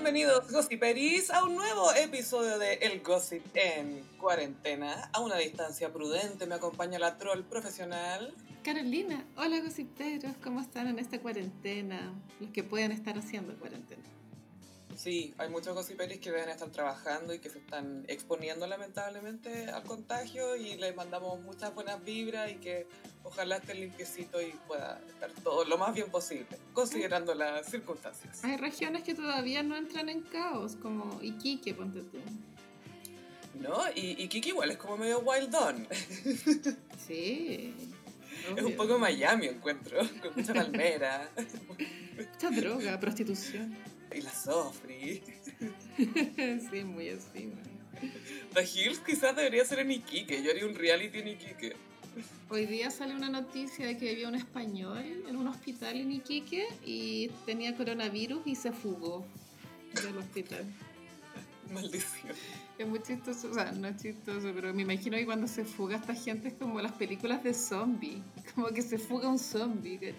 Bienvenidos, Gossiperis, a un nuevo episodio de El Gossip en cuarentena. A una distancia prudente me acompaña la troll profesional. Carolina, hola gossiperos, ¿cómo están en esta cuarentena? Los que pueden estar haciendo cuarentena. Sí, hay muchos gossiperis que deben estar trabajando y que se están exponiendo lamentablemente al contagio y les mandamos muchas buenas vibras y que ojalá esté limpiecito y pueda estar todo lo más bien posible, considerando las circunstancias. Hay regiones que todavía no entran en caos, como Iquique, ponte tú. ¿No? Y, Kiki igual es como medio wild on. Sí. Es un poco Miami, encuentro, con mucha palmera. Mucha droga, prostitución. Y la Sofri. sí, muy así. man. The Hills quizás debería ser en Iquique. Yo haría un reality en Iquique. Hoy día sale una noticia de que había un español en un hospital en Iquique y tenía coronavirus y se fugó del hospital. Maldición. Es muy chistoso, o sea, no es chistoso, pero me imagino que cuando se fuga esta gente es como las películas de zombie, como que se fuga un zombie.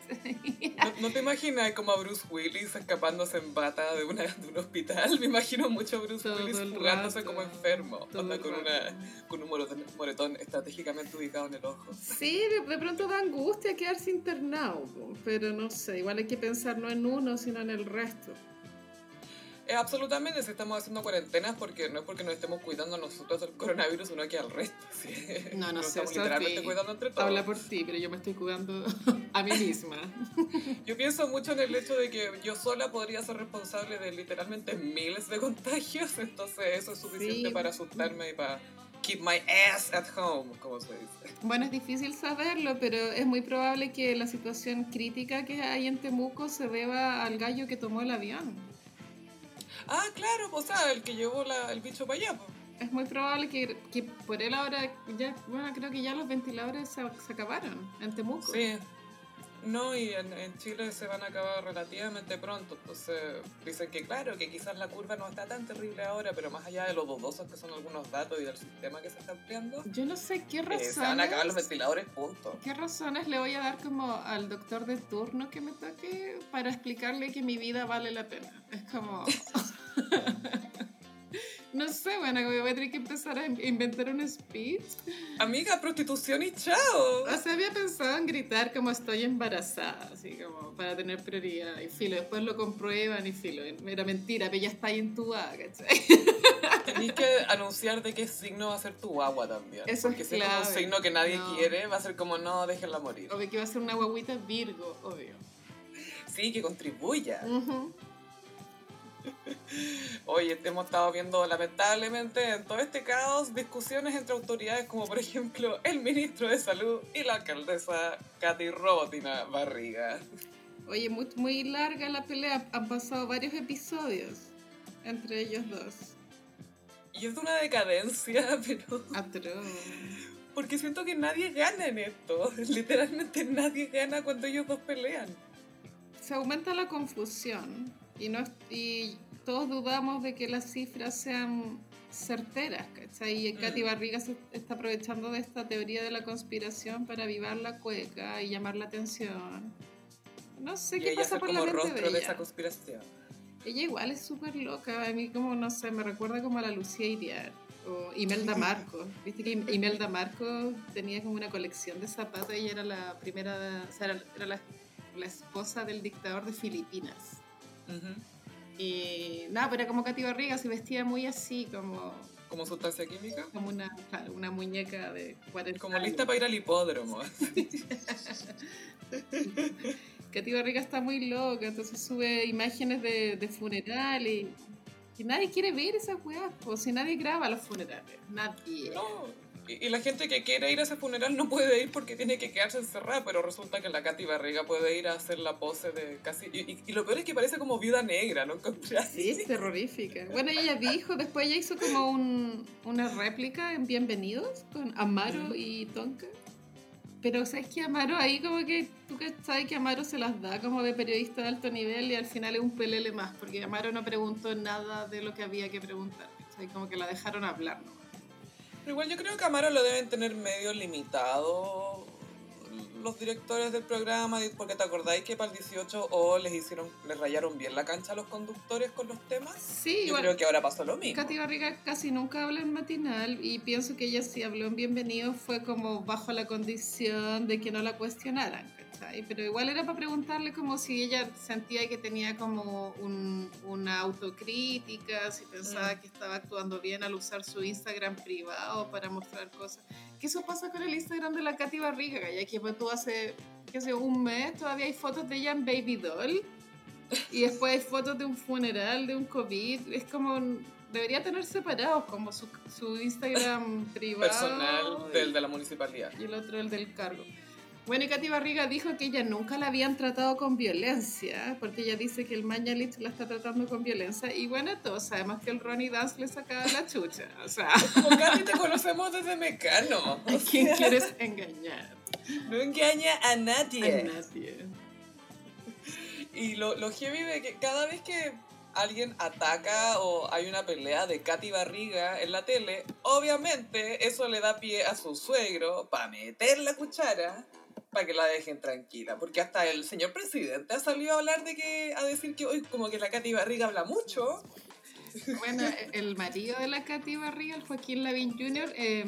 ¿No, no te imaginas como a Bruce Willis escapándose en bata de, una, de un hospital? Me imagino mucho a Bruce Todo Willis fugándose como enfermo, onda con, una, con un moretón, moretón estratégicamente ubicado en el ojo. Sí, de, de pronto da angustia quedarse internado, pero no sé, igual hay que pensar no en uno, sino en el resto. Eh, absolutamente, si estamos haciendo cuarentenas porque no es porque nos estemos cuidando a nosotros del coronavirus, sino que al resto. ¿sí? No, no sé, estamos literalmente cuidando entre todos. Habla por ti, pero yo me estoy cuidando a mí misma. Yo pienso mucho en el hecho de que yo sola podría ser responsable de literalmente miles de contagios, entonces eso es suficiente Sí. para asustarme y para keep my ass at home, como se dice. Bueno, es difícil saberlo, pero es muy probable que la situación crítica que hay en Temuco se deba al gallo que tomó el avión. Ah, claro, o sea, el que llevó la- el bicho para allá. po. Es muy probable que, que por él ahora, ya, bueno, creo que ya los ventiladores se, se acabaron en Temuco. Sí. No, y en, en Chile se van a acabar relativamente pronto, entonces dicen que claro, que quizás la curva no está tan terrible ahora, pero más allá de lo dudosos que son algunos datos y del sistema que se está ampliando, Yo no sé qué eh, se van a acabar los razones, ventiladores, punto. qué razones le voy a dar como al doctor de turno que me toque para explicarle que mi vida vale la pena. Es como... No sé, bueno, voy a tener que empezar a in- inventar un speech. Amiga, prostitución y chao. O sea, había pensado en gritar como estoy embarazada, así como para tener prioridad. Y filo, después lo comprueban y filo, era mentira, pero ya está ahí entubada, ¿cachai? Tenés que anunciar de qué signo va a ser tu guagua también. Eso es Porque si es como un clave. signo que nadie No. quiere, va a ser como no, déjenla morir. Obvio que va a ser una guaguita Virgo, obvio. Sí, que contribuya. Ujú. Oye, hemos estado viendo lamentablemente en todo este caos discusiones entre autoridades como por ejemplo el ministro de salud y la alcaldesa Katy Robotina Barriga. Oye, muy, muy larga la pelea, han pasado varios episodios entre ellos dos. Y es de una decadencia, pero... Atroz. Porque siento que nadie gana en esto. Literalmente nadie gana cuando ellos dos pelean. Se aumenta la confusión y, no, y todos dudamos de que las cifras sean certeras, ¿cachai? Y Katy Mm. Barriga se está aprovechando de esta teoría de la conspiración para avivar la cueca y llamar la atención. No sé y qué ella pasa por la mente rostro de de ella. esa conspiración. Ella igual es súper loca, a mí como, no sé, me recuerda como a la Lucía Iriar o Imelda Marcos. Viste que Im- Imelda Marcos tenía como una colección de zapatos, ella era la primera, o sea, era, era la, la esposa del dictador de Filipinas. Y nada, pero era como Katy Barriga, se vestía muy así, como, Como sustancia química. como una, claro, una muñeca de 40 Como años. lista para ir al hipódromo. Katy Barriga está muy loca, entonces sube imágenes de, de funeral y, y nadie quiere ver esas weas, pues si nadie graba los funerales, nadie. No, y, la gente que quiere ir a ese funeral no puede ir porque tiene que quedarse encerrada, pero resulta que la Katy Barriga puede ir a hacer la pose de casi... Y, y- y lo peor es que parece como viuda negra, ¿no Sí, es terrorífica. Bueno, ella dijo, después ella hizo como un, una réplica en Bienvenidos con Amaro y Tonka. Pero sabes que Amaro ahí como que tú que sabes que Amaro se las da como de periodista de alto nivel y al final es un pelele más, porque Amaro no preguntó nada de lo que había que preguntar. ¿cachai? Como que la dejaron hablar. ¿no? Igual yo creo que Amaro lo deben tener medio limitado los directores del programa, porque te acordáis que para el 18 o les hicieron, les rayaron bien la cancha a los conductores con los temas. Sí, Yo creo que ahora pasó lo mismo. Katy Barriga casi nunca habla en matinal y pienso que ella sí habló en Bienvenido fue como bajo la condición de que no la cuestionaran, ¿cachai? Pero igual era para preguntarle como si ella sentía que tenía como un- una autocrítica, si pensaba Mm. que estaba actuando bien al usar su Instagram privado para mostrar cosas. Que eso pasa con el Instagram de la Katy Barriga, ya que pues, tú hace, qué sé, un mes todavía hay fotos de ella en Baby Doll. Y después hay fotos de un funeral, de un COVID. Es como. Debería tener separados, como su, su Instagram privado. Personal del de la municipalidad. Y el otro el del cargo. Bueno, y Katy Barriga dijo que ella nunca la habían tratado con violencia, porque ella dice que el Mañalich la está tratando con violencia. Y bueno, todos sabemos que el Ronnie Dance le sacaba la chucha. O sea, Con Katy te conocemos desde Mecano. ¿a quién quieres engañar? No engaña a A nadie. nadie. Y lo, lo heavy de que cada vez que alguien ataca o hay una pelea de Katy Barriga en la tele, obviamente eso le da pie a su suegro para meter la cuchara para que la dejen tranquila. Porque hasta el señor presidente ha salido a hablar de que, a decir que hoy como que la Katy Barriga habla mucho. Bueno, el marido de la Katy Barriga, el Joaquín Lavín Jr., eh,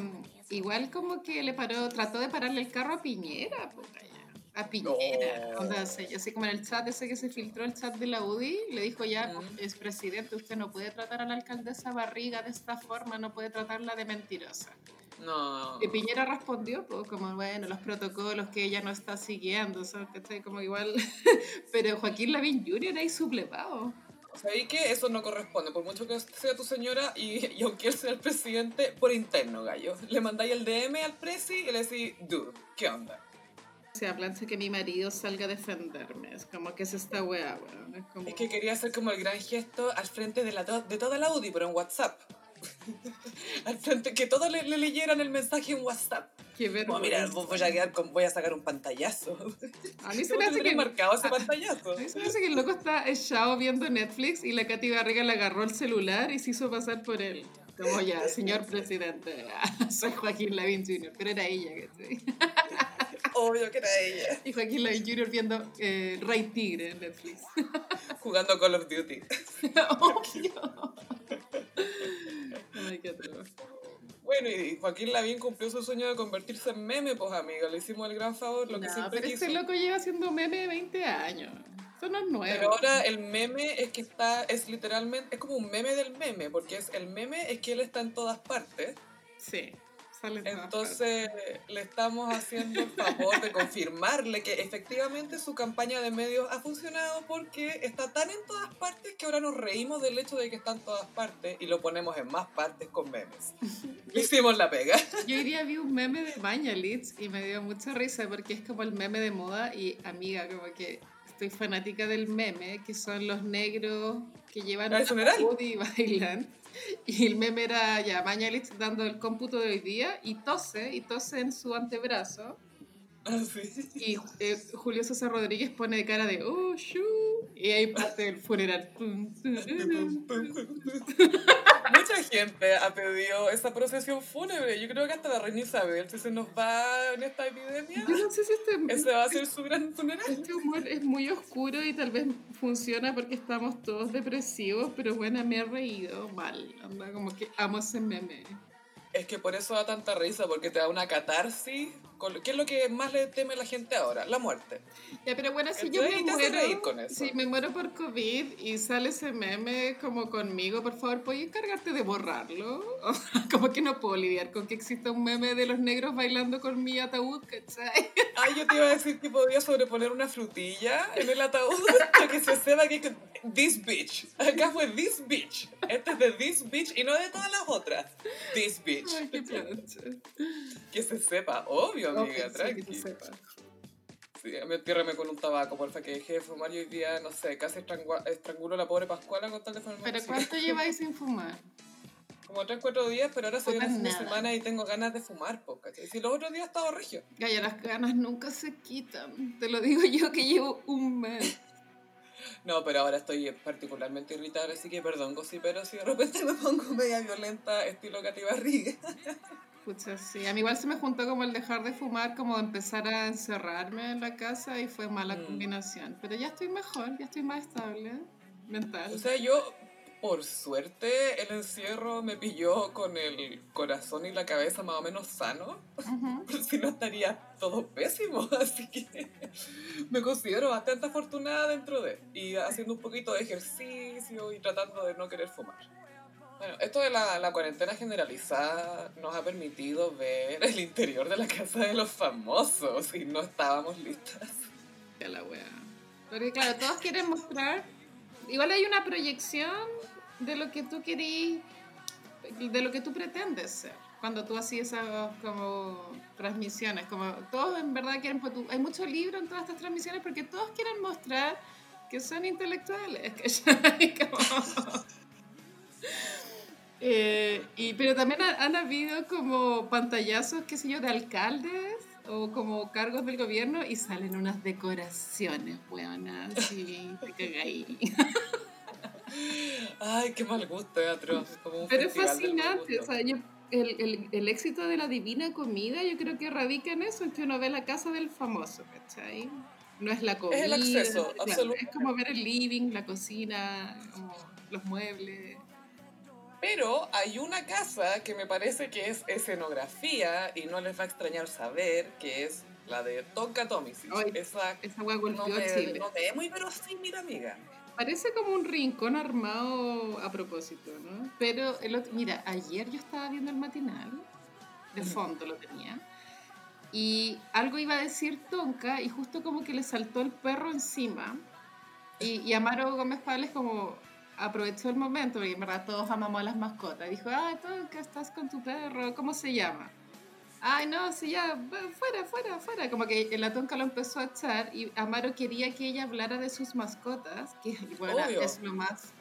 igual como que le paró, trató de pararle el carro a Piñera, calla. a Piñera. No. Onda, así como en el chat ese que se filtró, el chat de la UDI, le dijo ya, Mm. es presidente, usted no puede tratar a la alcaldesa Barriga de esta forma, no puede tratarla de mentirosa. No. Y Piñera respondió, pues, como, bueno, los protocolos que ella no está siguiendo, ¿sabes? ¿Cachai? Como igual, pero Joaquín Lavín Jr. ahí sublevado. ¿Sabéis que eso no corresponde? Por mucho que sea tu señora y, y aunque él sea el presidente, por interno, gallo. Le mandáis el DM al presi y le decís, dude, ¿qué onda? O sea, plancha que mi marido salga a defenderme. Es como que es esta weá, weón. Es como... Es que quería hacer como el gran gesto al frente de, la to- de toda la UDI, pero en WhatsApp. al frente, que todos le, le leyeran el mensaje en WhatsApp. Qué mira, voy a, quedar con, voy a sacar un pantallazo. A mí se ¿Cómo me hace que... marcado ese a- pantallazo? a mí se me hace que el loco está echado viendo Netflix y la Katy Barriga le agarró el celular y se hizo pasar por él. Como ya, señor presidente, soy Joaquín Lavín Jr., pero era ella, ¿cachai? Obvio que era ella. Y Joaquín Lavín Jr. viendo eh, Rey Tigre en Netflix. Jugando Call of Duty. Obvio. Ay, qué atroz. Bueno, y Joaquín Lavín cumplió su sueño de convertirse en meme, pues amiga. Le hicimos el gran favor, lo que siempre pero quiso. este loco lleva haciendo meme de 20 años. Esto no es nuevo. Pero ahora el meme es que está, es literalmente, es como un meme del meme, porque es el meme es que él está en todas partes. Sí, sale Entonces le estamos haciendo el favor de confirmarle que efectivamente su campaña de medios ha funcionado porque está tan en todas partes que ahora nos reímos del hecho de que está en todas partes y lo ponemos en más partes con memes. Hicimos la pega. Yo hoy día vi un meme de Mañalitz y me dio mucha risa porque es como el meme de moda y amiga, como que estoy fanática del meme, que son los negros que llevan ataúd y bailan. Y el meme era ya Mañalitz dando el cómputo de hoy día y tose, y tose en su antebrazo. Así. Y eh, Julio César Rodríguez pone cara de oh, shoo", y ahí parte el funeral. Mucha gente ha pedido esa procesión fúnebre. Yo creo que hasta la reina Isabel, si se nos va en esta epidemia, Yo no sé si este, ese va a ser su gran funeral. este humor es muy oscuro y tal vez funciona porque estamos todos depresivos, pero bueno, me he reído mal. Anda, como que amo ese meme. Es que por eso da tanta risa, porque te da una catarsis. ¿Qué es lo que más le teme a la gente ahora? La muerte. Ya, pero bueno, si yo me muero, con eso. si me muero por COVID y sale ese meme como conmigo, por favor, ¿puedes encargarte de borrarlo? como que no puedo lidiar con que exista un meme de los negros bailando con mi ataúd, ¿cachai? Ay, yo te iba a decir que podía sobreponer una frutilla en el ataúd para que se sepa que this bitch. Acá fue this bitch. Este es de this bitch y no de todas las otras. This bitch. Ay, qué. Que se sepa, obvio, amiga, Ok, sí, que tranqui. Sí, me entiérreme con un tabaco, porfa, que dejé de fumar y hoy día, no sé, casi estrangulo a la pobre Pascuala con tal de fumar. ¿Pero Sí. cuánto lleváis sin fumar? Como 3, 4 días, pero ahora de nada. semana y tengo ganas de fumar, po, ¿cachai? Si los otros días estaba regio. Gaya, las ganas nunca se quitan. Te lo digo yo que llevo un mes. No, pero ahora estoy particularmente irritada, así que perdón, pero si de repente me pongo media violenta, estilo Katy Barriga. Pucha, sí. A mí igual se me juntó como el dejar de fumar, como empezar a encerrarme en la casa y fue mala Mm. combinación. Pero ya estoy mejor, ya estoy más estable mental. O sea, yo, por suerte, el encierro me pilló con el corazón y la cabeza más o menos sano. Ujú. Si no estaría todo pésimo. Así que me considero bastante afortunada dentro de. Y haciendo un poquito de ejercicio y tratando de no querer fumar. Bueno, esto de la, la cuarentena generalizada nos ha permitido ver el interior de la casa de los famosos y no estábamos listas. Ya la wea. Porque claro, todos quieren mostrar. Igual hay una proyección de lo que tú querís, de lo que tú pretendes ser. Cuando tú hacías esas como transmisiones, como todos en verdad quieren, pues, tú- hay mucho libro en todas estas transmisiones porque todos quieren mostrar que son intelectuales, ¿cachai? Como- Eh, y, pero también ha- han habido como pantallazos, qué sé yo, de alcaldes o como cargos del gobierno y salen unas decoraciones, weonas, así, te cagáis. Ay, qué mal gusto, teatro. Como un Pero es fascinante, o sea, yo, el, el, el éxito de la divina comida yo creo que radica en eso, en que uno ve la casa del famoso, ¿cachai? No es la comida. Es el acceso, claro, absolutamente. Es como ver el living, la cocina, como los muebles. Pero hay una casa que me parece que es escenografía y no les va a extrañar saber que es la de Tonka Tomisic. Esa Esa hueá no me, Chile. no me es muy verosímil, amiga. Parece como un rincón armado a propósito, ¿no? Pero, el otro, mira, ayer yo estaba viendo el matinal, de fondo lo tenía, y algo iba a decir Tonka y justo como que le saltó el perro encima. Y, y Amaro Gómez Pales como aprovechó el momento, porque en verdad todos amamos a las mascotas. Dijo, ay, Tonka, estás con tu perro, ¿cómo se llama? Ay, no, sí, ya, fuera, fuera, fuera. Como que la tonca lo empezó a echar y Amaro quería que ella hablara de sus mascotas, que bueno, es lo más,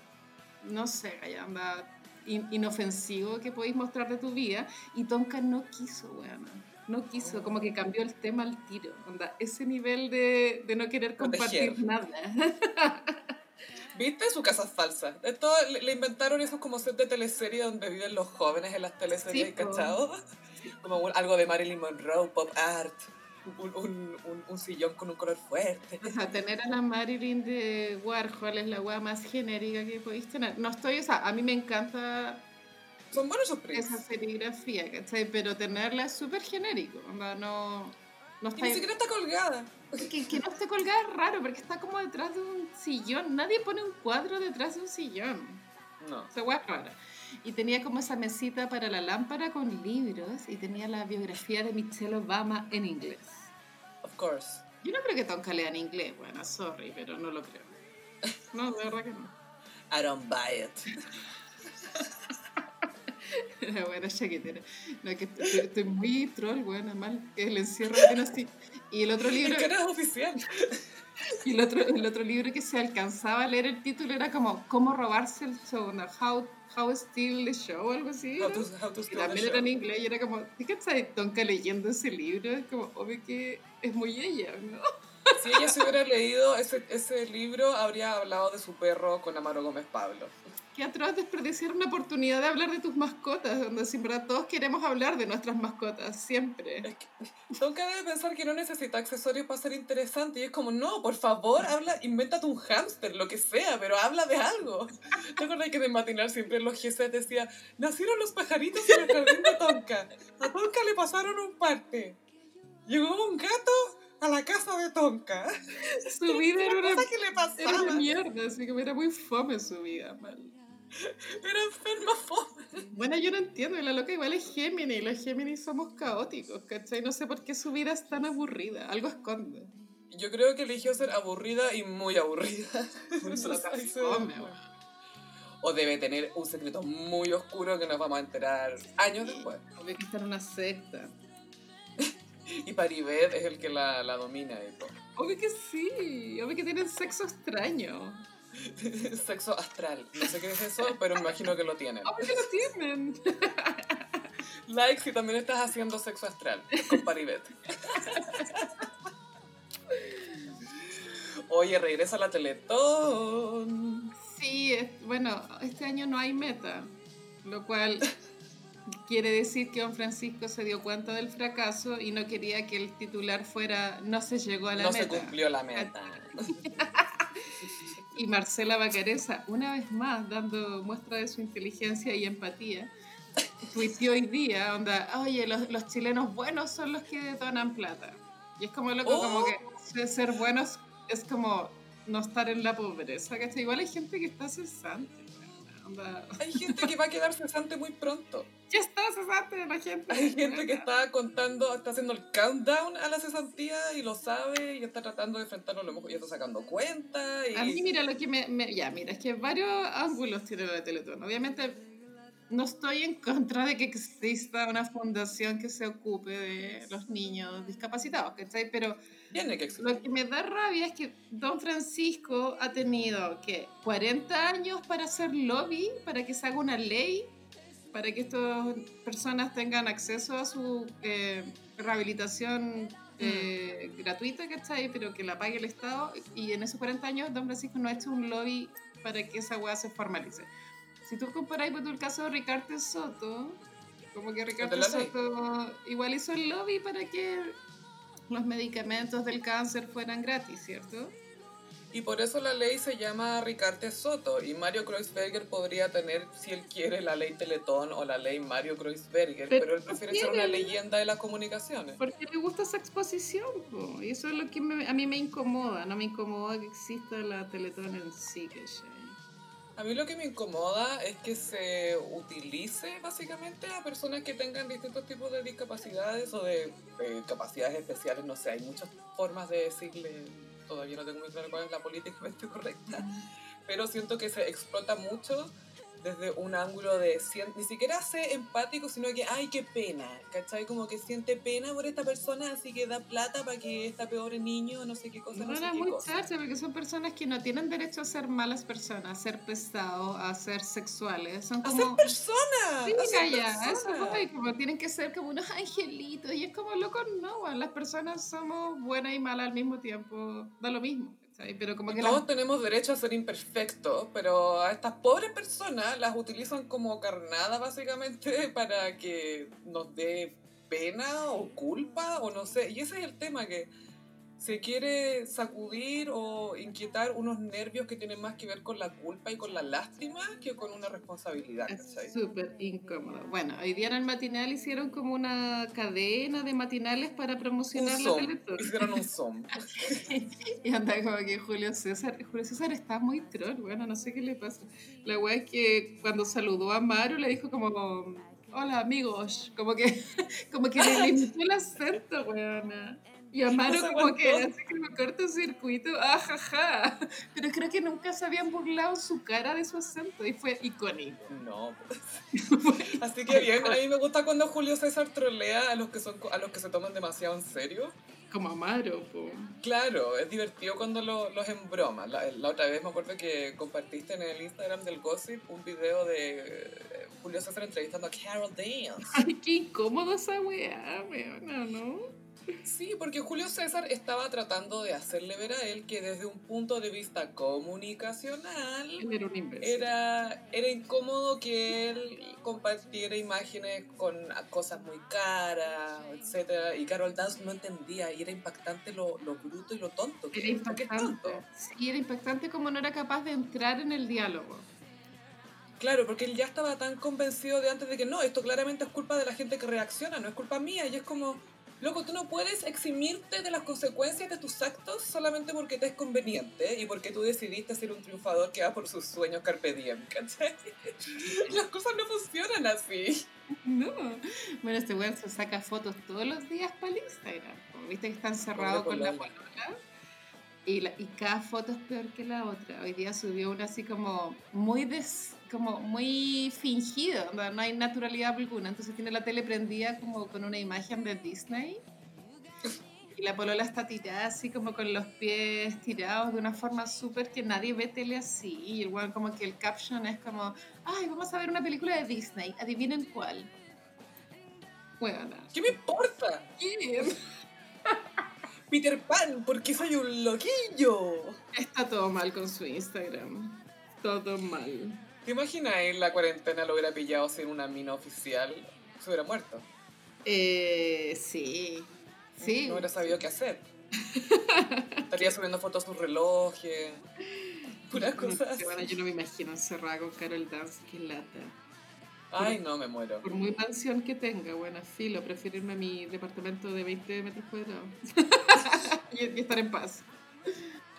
no sé, anda in- inofensivo que podéis mostrar de tu vida. Y Tonka no quiso, weón. No quiso, como que cambió el tema al tiro. Onda, ese nivel de, de no querer compartir Proteger. nada. ¿Viste? Su casa es falsa. Esto le, le inventaron esos como set de teleserie donde viven los jóvenes en las teleseries, Sí. ¿cachado? Como un- algo de Marilyn Monroe, pop art, un, un- un- sillón con un color fuerte. O sea, tener a la Marilyn de Warhol es la weá más genérica que podéis tener. No estoy, o sea, a mí me encanta Son buenos esos esa serigrafía, ¿cachai? Pero tenerla es súper genérico, onda, no, no Y está... ni siquiera está colgada. Que, que no esté colgada es raro, porque está como detrás de un sillón. Nadie pone un cuadro detrás de un sillón. No. Esa weá es rara. Y tenía como esa mesita para la lámpara con libros y tenía la biografía de Michelle Obama en inglés. Of course. Yo no creo que Tonka lea en inglés, bueno, sorry, pero no lo creo. No, de verdad que no. I don't buy it. La buena chaquetera. No, que estoy, estoy muy troll, buena, mal. Que el encierro viene así. Y el otro libro, Es que era oficial. y el otro, el otro libro que se alcanzaba a leer el título era como ¿Cómo robarse el show? ¿no? How, how steal the show o algo así. How ¿no? to, how to Y también era en inglés y era como, ¿qué? Tonka leyendo ese libro, es como, obvio que es muy ella, ¿no? Si ella se hubiera leído ese, ese libro, habría hablado de su perro con Amaro Gómez Pablo. Qué atroz desperdiciar una oportunidad de hablar de tus mascotas, donde en verdad todos queremos hablar de nuestras mascotas, siempre. Es que Tonka debe pensar que no necesita accesorios para ser interesante. Y es como, no, por favor, habla, invéntate un hámster, lo que sea, pero habla de algo. ¿Te acuerdas que de matinal siempre los GC decía, nacieron los pajaritos en el jardín de Tonka? A Tonka le pasaron un parte. Llegó un gato a la casa de Tonka. Su vida era una, que le era una mierda, así que era muy fome su vida, mal. Era enferma fome. Bueno, yo no entiendo, la loca igual es Gemini, y los Géminis somos caóticos, ¿cachai? No sé por qué su vida es tan aburrida, algo esconde. Yo creo que eligió ser aburrida y muy aburrida. O debe tener un secreto muy oscuro que nos vamos a enterar años después. Obvio que está en una secta. Y Paribet es el que la, la domina y todo. Obvio que sí, obvio que tienen sexo extraño. Sexo astral. No sé qué es eso, pero me imagino que lo tienen. Obvio que lo tienen. Like si también estás haciendo sexo astral con Paribet. Oye, regresa la Teletón. Sí, es- bueno, este año no hay meta, lo cual quiere decir que don Francisco se dio cuenta del fracaso y no quería que el titular fuera no se llegó a la no meta. se cumplió la meta. Y Marcela Bacareza, una vez más dando muestra de su inteligencia y empatía, tuiteó hoy día, onda, oye, los, los chilenos buenos son los que donan plata. Y es como loco, como Oh. que ser buenos es como no estar en la pobreza, ¿cachai? Igual hay gente que está cesante. Onda, Hay gente que va a quedar cesante muy pronto. Ya está cesante la gente. Hay gente que está contando, está haciendo el countdown a la cesantía y lo sabe y está tratando de enfrentarlo a lo mejor ya está sacando cuenta. Y... A mí, mira, lo que me, me- Ya, mira, es que varios ángulos tiene la Teletón. Obviamente, no estoy en contra de que exista una fundación que se ocupe de los niños discapacitados, ¿cachai? Pero Tiene que existir. lo que me da rabia es que Don Francisco ha tenido, ¿qué? 40 años para hacer lobby, para que se haga una ley, para que estas personas tengan acceso a su eh, rehabilitación eh, gratuita, ¿cachai? Pero que la pague el Estado. Y en esos 40 años, Don Francisco no ha hecho un lobby para que esa weá se formalice. Si tú comparáis por el caso de Ricardo Soto, como que Ricardo. Soto igual hizo el lobby para que los medicamentos del cáncer fueran gratis, ¿cierto? Y por eso la ley se llama Ricarte Soto. Y Mario Kreuzberger podría tener, si él quiere, la ley Teletón o la ley Mario Kreuzberger. Pero Pero, él prefiere ser una leyenda de las comunicaciones. Porque le gusta esa exposición, po, y eso es lo que me- a mí me incomoda, no me incomoda que exista la Teletón en sí, ¿cachai? A mí lo que me incomoda es que se utilice básicamente a personas que tengan distintos tipos de discapacidades o de, de capacidades especiales. No sé, hay muchas formas de decirle, todavía no tengo muy claro cuál es la políticamente correcta, pero siento que se explota mucho desde un ángulo de, ni siquiera sé empático, sino que, ay, qué pena, ¿cachai? Como que siente pena por esta persona, así que da plata para que esta pobre niño, no sé qué cosa, no, No sé era qué muy cosa. porque son personas que no tienen derecho a ser malas personas, a ser pesados, a ser sexuales. Son ¡A como. ser persona! Sí, ¡A ser ya, eso voy, como tienen que ser como unos angelitos. Y es como loco, no, las personas somos buenas y malas al mismo tiempo, da lo mismo, ¿cachai? Pero como que Todos las- tenemos derecho a ser imperfectos, pero a estas pobres personas las utilizan como carnada básicamente para que nos dé pena o culpa o no sé. Y ese es el tema que se quiere sacudir o inquietar unos nervios que tienen más que ver con la culpa y con la lástima que con una responsabilidad. Es súper incómodo. Bueno, hoy día en el matinal hicieron como una cadena de matinales para Un promocionar la zoom. Teletón. Hicieron un zoom. Y anda como que Julio César, Julio César está muy troll, bueno, no sé qué le pasa. La wea es que cuando saludó a Maru le dijo como, hola amigos, como que, como que le limitó el acento, weona. Y a Maru No se como que aguantó. así como cortocircuito, ajaja. Pero creo que nunca se habían burlado su cara de su acento y fue icónico. No. pues. Así que bien, a mí me gusta cuando Julio César trolea a los que son a los que se toman demasiado en serio. Como a Maru, po. Claro, es divertido cuando lo- los embroma. La, la otra vez me acuerdo que compartiste en el Instagram del Gossip un video de eh, Julio César entrevistando a Carol Dance. Ay, qué incómodo esa weá, weona, ¿no? Sí, porque Julio César estaba tratando de hacerle ver a él que desde un punto de vista comunicacional era un era, era incómodo que él compartiera imágenes con cosas muy caras, etc. Y Carol Dance no entendía y era impactante lo, lo bruto y lo tonto que Era impactante. Sí, era impactante como no era capaz de entrar en el diálogo. Claro, porque él ya estaba tan convencido de antes de que no, esto claramente es culpa de la gente que reacciona, no es culpa mía. Y es como, loco, tú no puedes eximirte de las consecuencias de tus actos solamente porque te es conveniente y porque tú decidiste ser un triunfador que va por sus sueños carpe diem, ¿cachai? Las cosas no funcionan así. No. Bueno, este weón se saca fotos todos los días para el Instagram. Viste que está encerrado con la polola. polola. Y, la- y cada foto es peor que la otra. Hoy día subió una así como muy des, como muy fingido, no, no hay naturalidad alguna. Entonces tiene la tele prendida como con una imagen de Disney. Y la polola está tirada así como con los pies tirados de una forma súper que nadie ve tele así. Y igual como que el caption es como, ay, vamos a ver una película de Disney, adivinen cuál. Bueno, ¿Qué me importa? Peter Pan, porque soy un loquillo. está todo mal con su Instagram. Todo mal. ¿Te imaginas en la cuarentena lo hubiera pillado sin una mina oficial? se hubiera muerto. Eh, sí. Sí. No hubiera sabido qué hacer. Estaría subiendo fotos a sus relojes. Puras cosas. Bueno, yo no me imagino encerrada con Carol Dance, qué lata. Ay, no, me muero. Por muy mansión que tenga, bueno, filo, prefiero irme a mi departamento de 20 metros cuadrados y, estar en paz.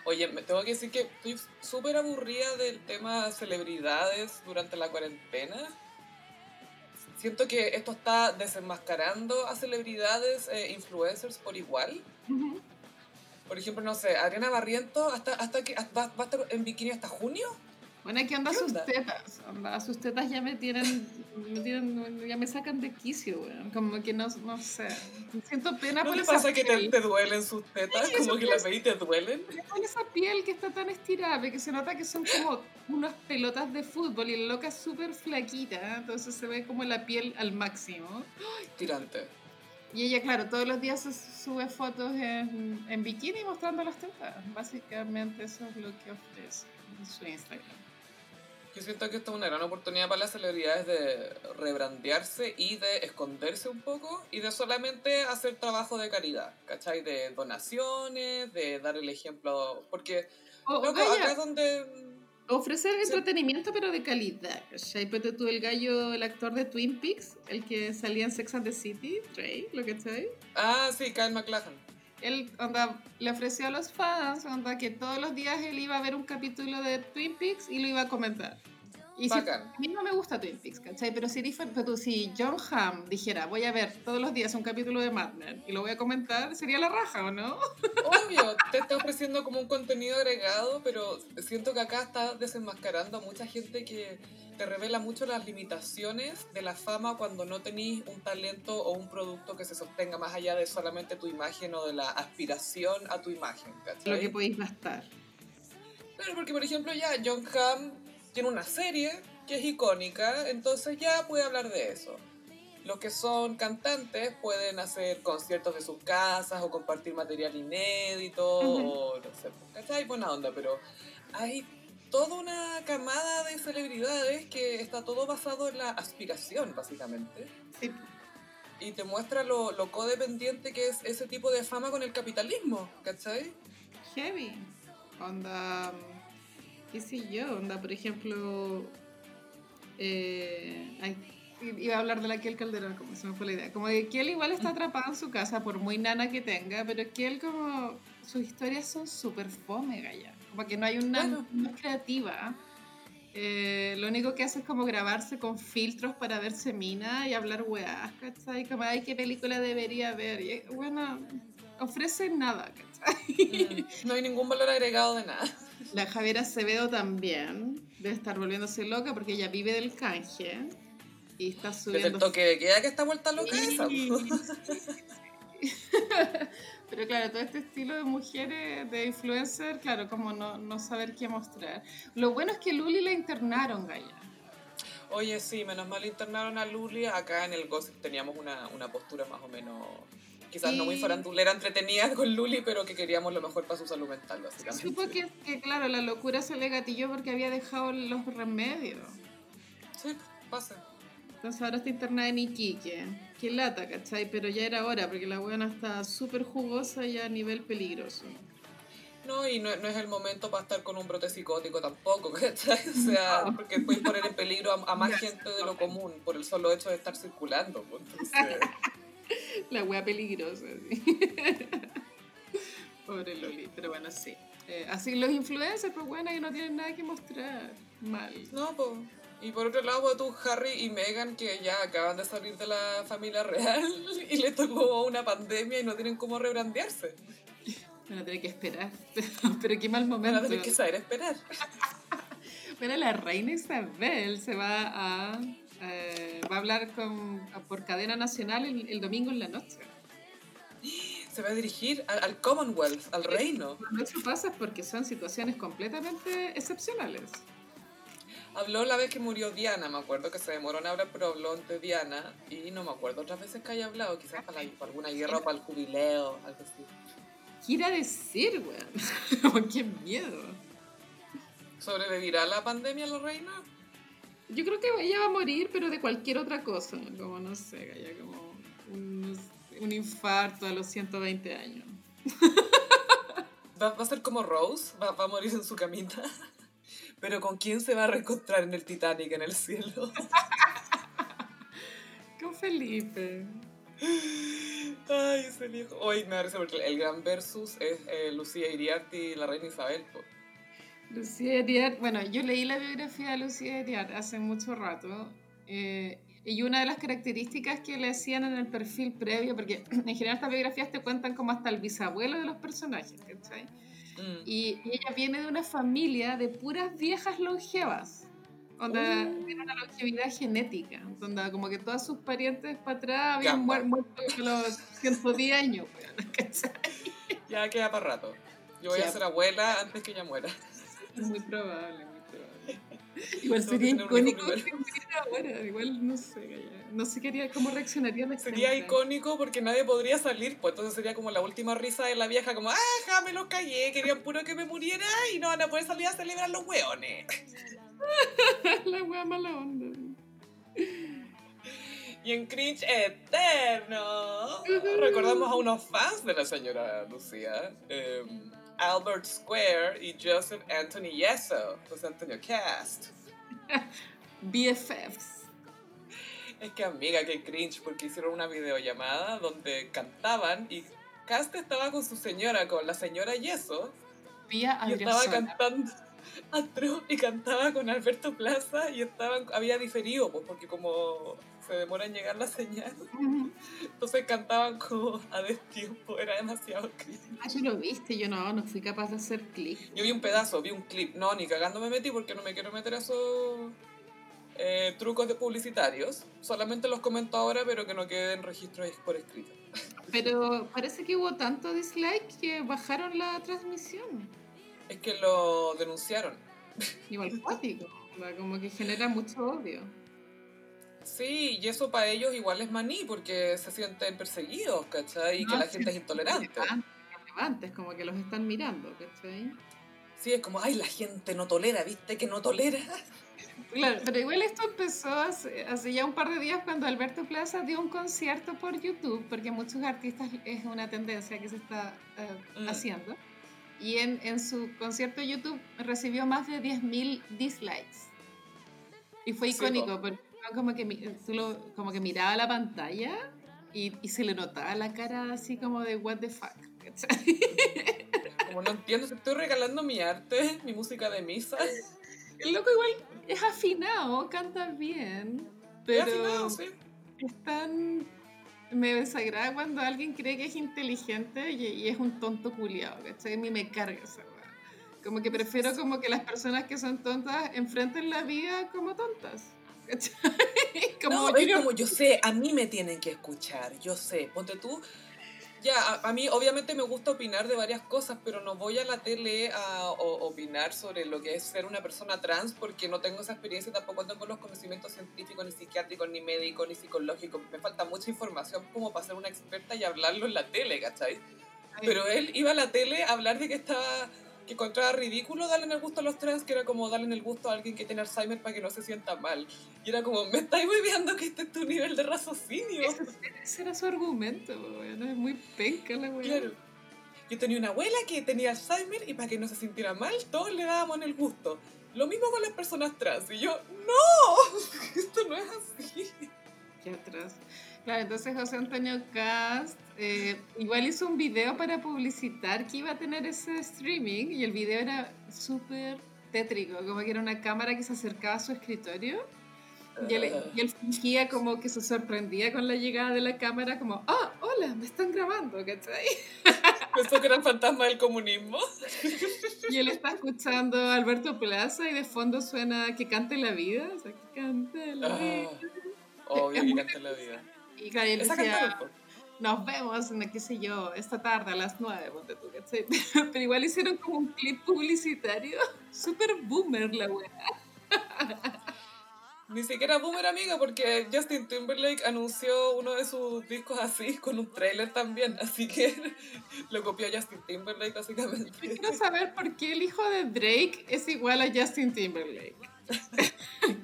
Oye, me tengo que decir que estoy súper aburrida del tema celebridades durante la cuarentena. Siento que esto está desenmascarando a celebridades, e influencers por igual. Por ejemplo, no sé, Adriana Barriento, hasta, hasta que va, va a estar en bikini hasta junio. Bueno, aquí anda sus tetas. Anda, sus tetas ya me tienen, me tienen, ya me sacan de quicio, weón. Como que no, no sé. Siento pena ¿No por te esa pasa que te, te duelen sus tetas? Sí, como eso que las veis y te duelen. Con esa piel que está tan estirada, que se nota que son como unas pelotas de fútbol y la loca es súper flaquita, entonces se ve como la piel al máximo. Tirante. Y ella, claro, todos los días se sube fotos en, en bikini mostrando las tetas. Básicamente eso es lo que ofrece en su Instagram. Yo siento que esta es una gran oportunidad para las celebridades de rebrandearse y de esconderse un poco y de solamente hacer trabajo de caridad, ¿cachai? De donaciones, de dar el ejemplo, porque O, loco, acá es donde... ofrecer Sí. entretenimiento pero de calidad. ¿cachai? Ponte tú el gallo, el actor de Twin Peaks, el que salía en Sex and the City, Trey, lo que sabes. Ah, sí, Kyle MacLachlan. Él onda, le ofreció a los fans onda, que todos los días él iba a ver un capítulo de Twin Peaks y lo iba a comentar. Y si, a mí no me gusta Twin Peaks, ¿cachai? Pero si, pero si John Hamm dijera, voy a ver todos los días un capítulo de Mad Men y lo voy a comentar, sería la raja, ¿o no? Obvio, te está ofreciendo como un contenido agregado, pero siento que acá está desenmascarando a mucha gente que te revela mucho las limitaciones de la fama cuando no tenés un talento o un producto que se sostenga más allá de solamente tu imagen o de la aspiración a tu imagen, Lo que podéis gastar. Claro, porque por ejemplo ya John Hamm tiene una serie que es icónica, entonces ya puede hablar de eso. Los que son cantantes pueden hacer conciertos de sus casas o compartir material inédito Ujú. o no sé, ¿cachai? Buena onda, pero hay toda una camada de celebridades que está todo basado en la aspiración, básicamente. Sí. Y te muestra lo, lo codependiente que es ese tipo de fama con el capitalismo, ¿cachai? Heavy. Onda, qué sé yo, onda, por ejemplo, eh, ay, iba a hablar de la Kiel Calderón, como se me fue la idea. Como que Kiel igual está atrapada en su casa, por muy nana que tenga, pero Kiel como, sus historias son súper fome, gaya. Como que no hay una Claro. no es creativa. Eh, lo único que hace es como grabarse con filtros para verse mina y hablar weás, ¿cachai? Como, ay, qué película debería ver. Y, bueno, ofrece nada, ¿cachai? No hay ningún valor agregado de nada. La Javiera Acevedo también debe estar volviéndose loca porque ella vive del canje y está subiendo. el toque de queda que está vuelta loca Sí, esa. Pero claro, todo este estilo de mujeres, de influencer, claro, como no, no saber qué mostrar. Lo bueno es que Luli la internaron, Gaya. Oye, sí, menos mal internaron a Luli. Acá en el Gossip teníamos una, una postura más o menos, quizás no muy farandulera entretenida con Luli, pero que queríamos lo mejor para su salud mental, básicamente. Supo que, que, claro, la locura se le gatilló porque había dejado los remedios. Sí, pasa. Entonces ahora está internada en Iquique. Qué lata, ¿cachai? Pero ya era hora, porque la buena está súper jugosa y a nivel peligroso. No, y no, no es el momento para estar con un brote psicótico tampoco, ¿cachai? O sea, No. porque puedes poner en peligro a, a más gente de lo común por el solo hecho de estar circulando. pues, Entonces, La wea peligrosa, sí. Pobre Loli, pero bueno, sí. Eh, así los influencers, pues bueno, que no tienen nada que mostrar. Mal. no, pues. Y por otro lado, tú, Harry y Meghan, que ya acaban de salir de la familia real y le tocó una pandemia y no tienen cómo rebrandearse. Van a tener que esperar. pero qué mal Van a momento. tener que saber esperar. Pero la reina Isabel se va a, eh, va a hablar con, por cadena nacional el, el domingo en la noche. Se va a dirigir al, al Commonwealth, al reino. Cuando eso pasa porque son situaciones completamente excepcionales. Habló la vez que murió Diana, me acuerdo que se demoró en hablar, pero habló ante Diana y no me acuerdo otras veces que haya hablado, quizás para, la- para alguna guerra o para el jubileo, algo así. ¿Qué irá a decir, weón? ¡Qué miedo! ¿Sobrevivirá la pandemia la reina? Yo creo que ella va a morir, pero de cualquier otra cosa, como no sé, ya como un, un infarto a los 120 años. Va, va a ser como Rose, va, va a morir en su camita. Pero ¿con quién se va a reencontrar en el Titanic en el cielo? Con Felipe. Ay, ese viejo. Hoy me parece porque el gran versus es eh, Lucía Iriarte y la reina Isabel. po. Lucía Iriart, bueno, yo leí la biografía de Lucía Iriart hace mucho rato. eh, y una de las características que le hacían en el perfil previo, porque en general estas biografías te cuentan como hasta el bisabuelo de los personajes, ¿cachai? Mm. Y, y ella viene de una familia de puras viejas longevas. Onda, Oh. tiene una longevidad genética. Onda, como que todos sus parientes para atrás habían muer- muerto a los 110 años. Ya queda para rato. Yo voy a Ya. ser abuela antes que ella muera. Es muy probable, muy probable. Igual sería icónico que muriera ahora. Igual no sé, no sé qué haría- cómo reaccionaría la Sería gente. icónico porque nadie podría salir, pues entonces sería como la última risa de la vieja, como, ¡ah, me los callé! Querían puro que me muriera y no van a poder salir a celebrar los hueones. la wea mala onda. Y en cringe eterno, recordamos a unos fans de la señora Lucía, eh, Albert Square y Joseph Anthony Yeso, José Antonio Cast. BFFs. Es que amiga, que cringe, porque hicieron una videollamada donde cantaban y Cast estaba con su señora, con la señora Yeso, Vía y estaba cantando y cantaba con Alberto Plaza y estaban, había diferido, pues porque como se demora en llegar la señal, entonces cantaban como a destiempo, era demasiado cringe. Ah, yo lo viste, yo no, no fui capaz de hacer clic. Yo vi un pedazo, vi un clip, no, ni cagando me metí porque no me quiero meter a esos eh, trucos de publicitarios, solamente los comento ahora pero que no queden registros por escrito. Pero parece que hubo tanto dislike que bajaron la transmisión. Es que lo denunciaron. Igual cuático. Como que genera mucho odio. Sí, y eso para ellos igual es maní porque se sienten perseguidos, ¿cachai? Y que No, la sí, gente es intolerante. Relevantes, como que los están mirando, ¿cachai? Sí, es como, ay, la gente no tolera, ¿viste? Que no tolera. Claro, pero igual esto empezó hace, hace ya un par de días cuando Alberto Plaza dio un concierto por YouTube, porque muchos artistas es una tendencia que se está eh, Mm. haciendo. Y en, en su concierto de YouTube recibió más de 10.000 dislikes. Y fue Sí, icónico, porque fue como que, mi- tú lo- como que miraba la pantalla y, y se le notaba la cara así como de what the fuck. ¿cachai? Como no entiendo, te estoy regalando mi arte, mi música de misa. El loco igual es afinado, canta bien, Pero... pero... sí. es tan... Me desagrada cuando alguien cree que es inteligente y, y es un tonto culiado, ¿cachai? A mí me carga esa weá. Como que prefiero como que las personas que son tontas enfrenten la vida como tontas. Como no, yo como, yo sé, a mí me tienen que escuchar, yo sé. Ponte tú, ya, a, a mí obviamente me gusta opinar de varias cosas, pero no voy a la tele a o- opinar sobre lo que es ser una persona trans porque no tengo esa experiencia tampoco tengo los conocimientos científicos, ni psiquiátricos, ni médicos, ni psicológicos. Me falta mucha información como para ser una experta y hablarlo en la tele, ¿cachai? Pero él iba a la tele a hablar de que estaba que encontraba ridículo darle el gusto a los trans, que era como darle el gusto a alguien que tiene Alzheimer para que no se sienta mal. Y era como, me estáis viendo que este es tu nivel de raciocinio. Ese, ese era su argumento, weón, es muy penca la weá. Claro. Yo tenía una abuela que tenía Alzheimer y para que no se sintiera mal, todos le dábamos el gusto. Lo mismo con las personas trans. Y yo, no, esto no es así. Qué atrás. Claro, entonces José Antonio Cast eh, igual hizo un video para publicitar que iba a tener ese streaming y el video era súper tétrico, como que era una cámara que se acercaba a su escritorio y él, y él fingía como que se sorprendía con la llegada de la cámara, como, ah, hola, me están grabando, ¿cachai? Pensó que era el fantasma del comunismo. Y él está escuchando a Alberto Plaza y de fondo suena que cante la vida, o sea, que cante la vida. Ah, obvio Es que muy canta la vida. Y claro, él decía. Nos vemos, en, qué sé yo, esta tarde a las 9, ponte tú, ¿cachai? Pero, igual hicieron como un clip publicitario, súper boomer la wea. Ni siquiera Boomer amiga, porque Justin Timberlake anunció uno de sus discos así, con un trailer también, así que lo copió Justin Timberlake básicamente. Quiero saber por qué el hijo de Drake es igual a Justin Timberlake.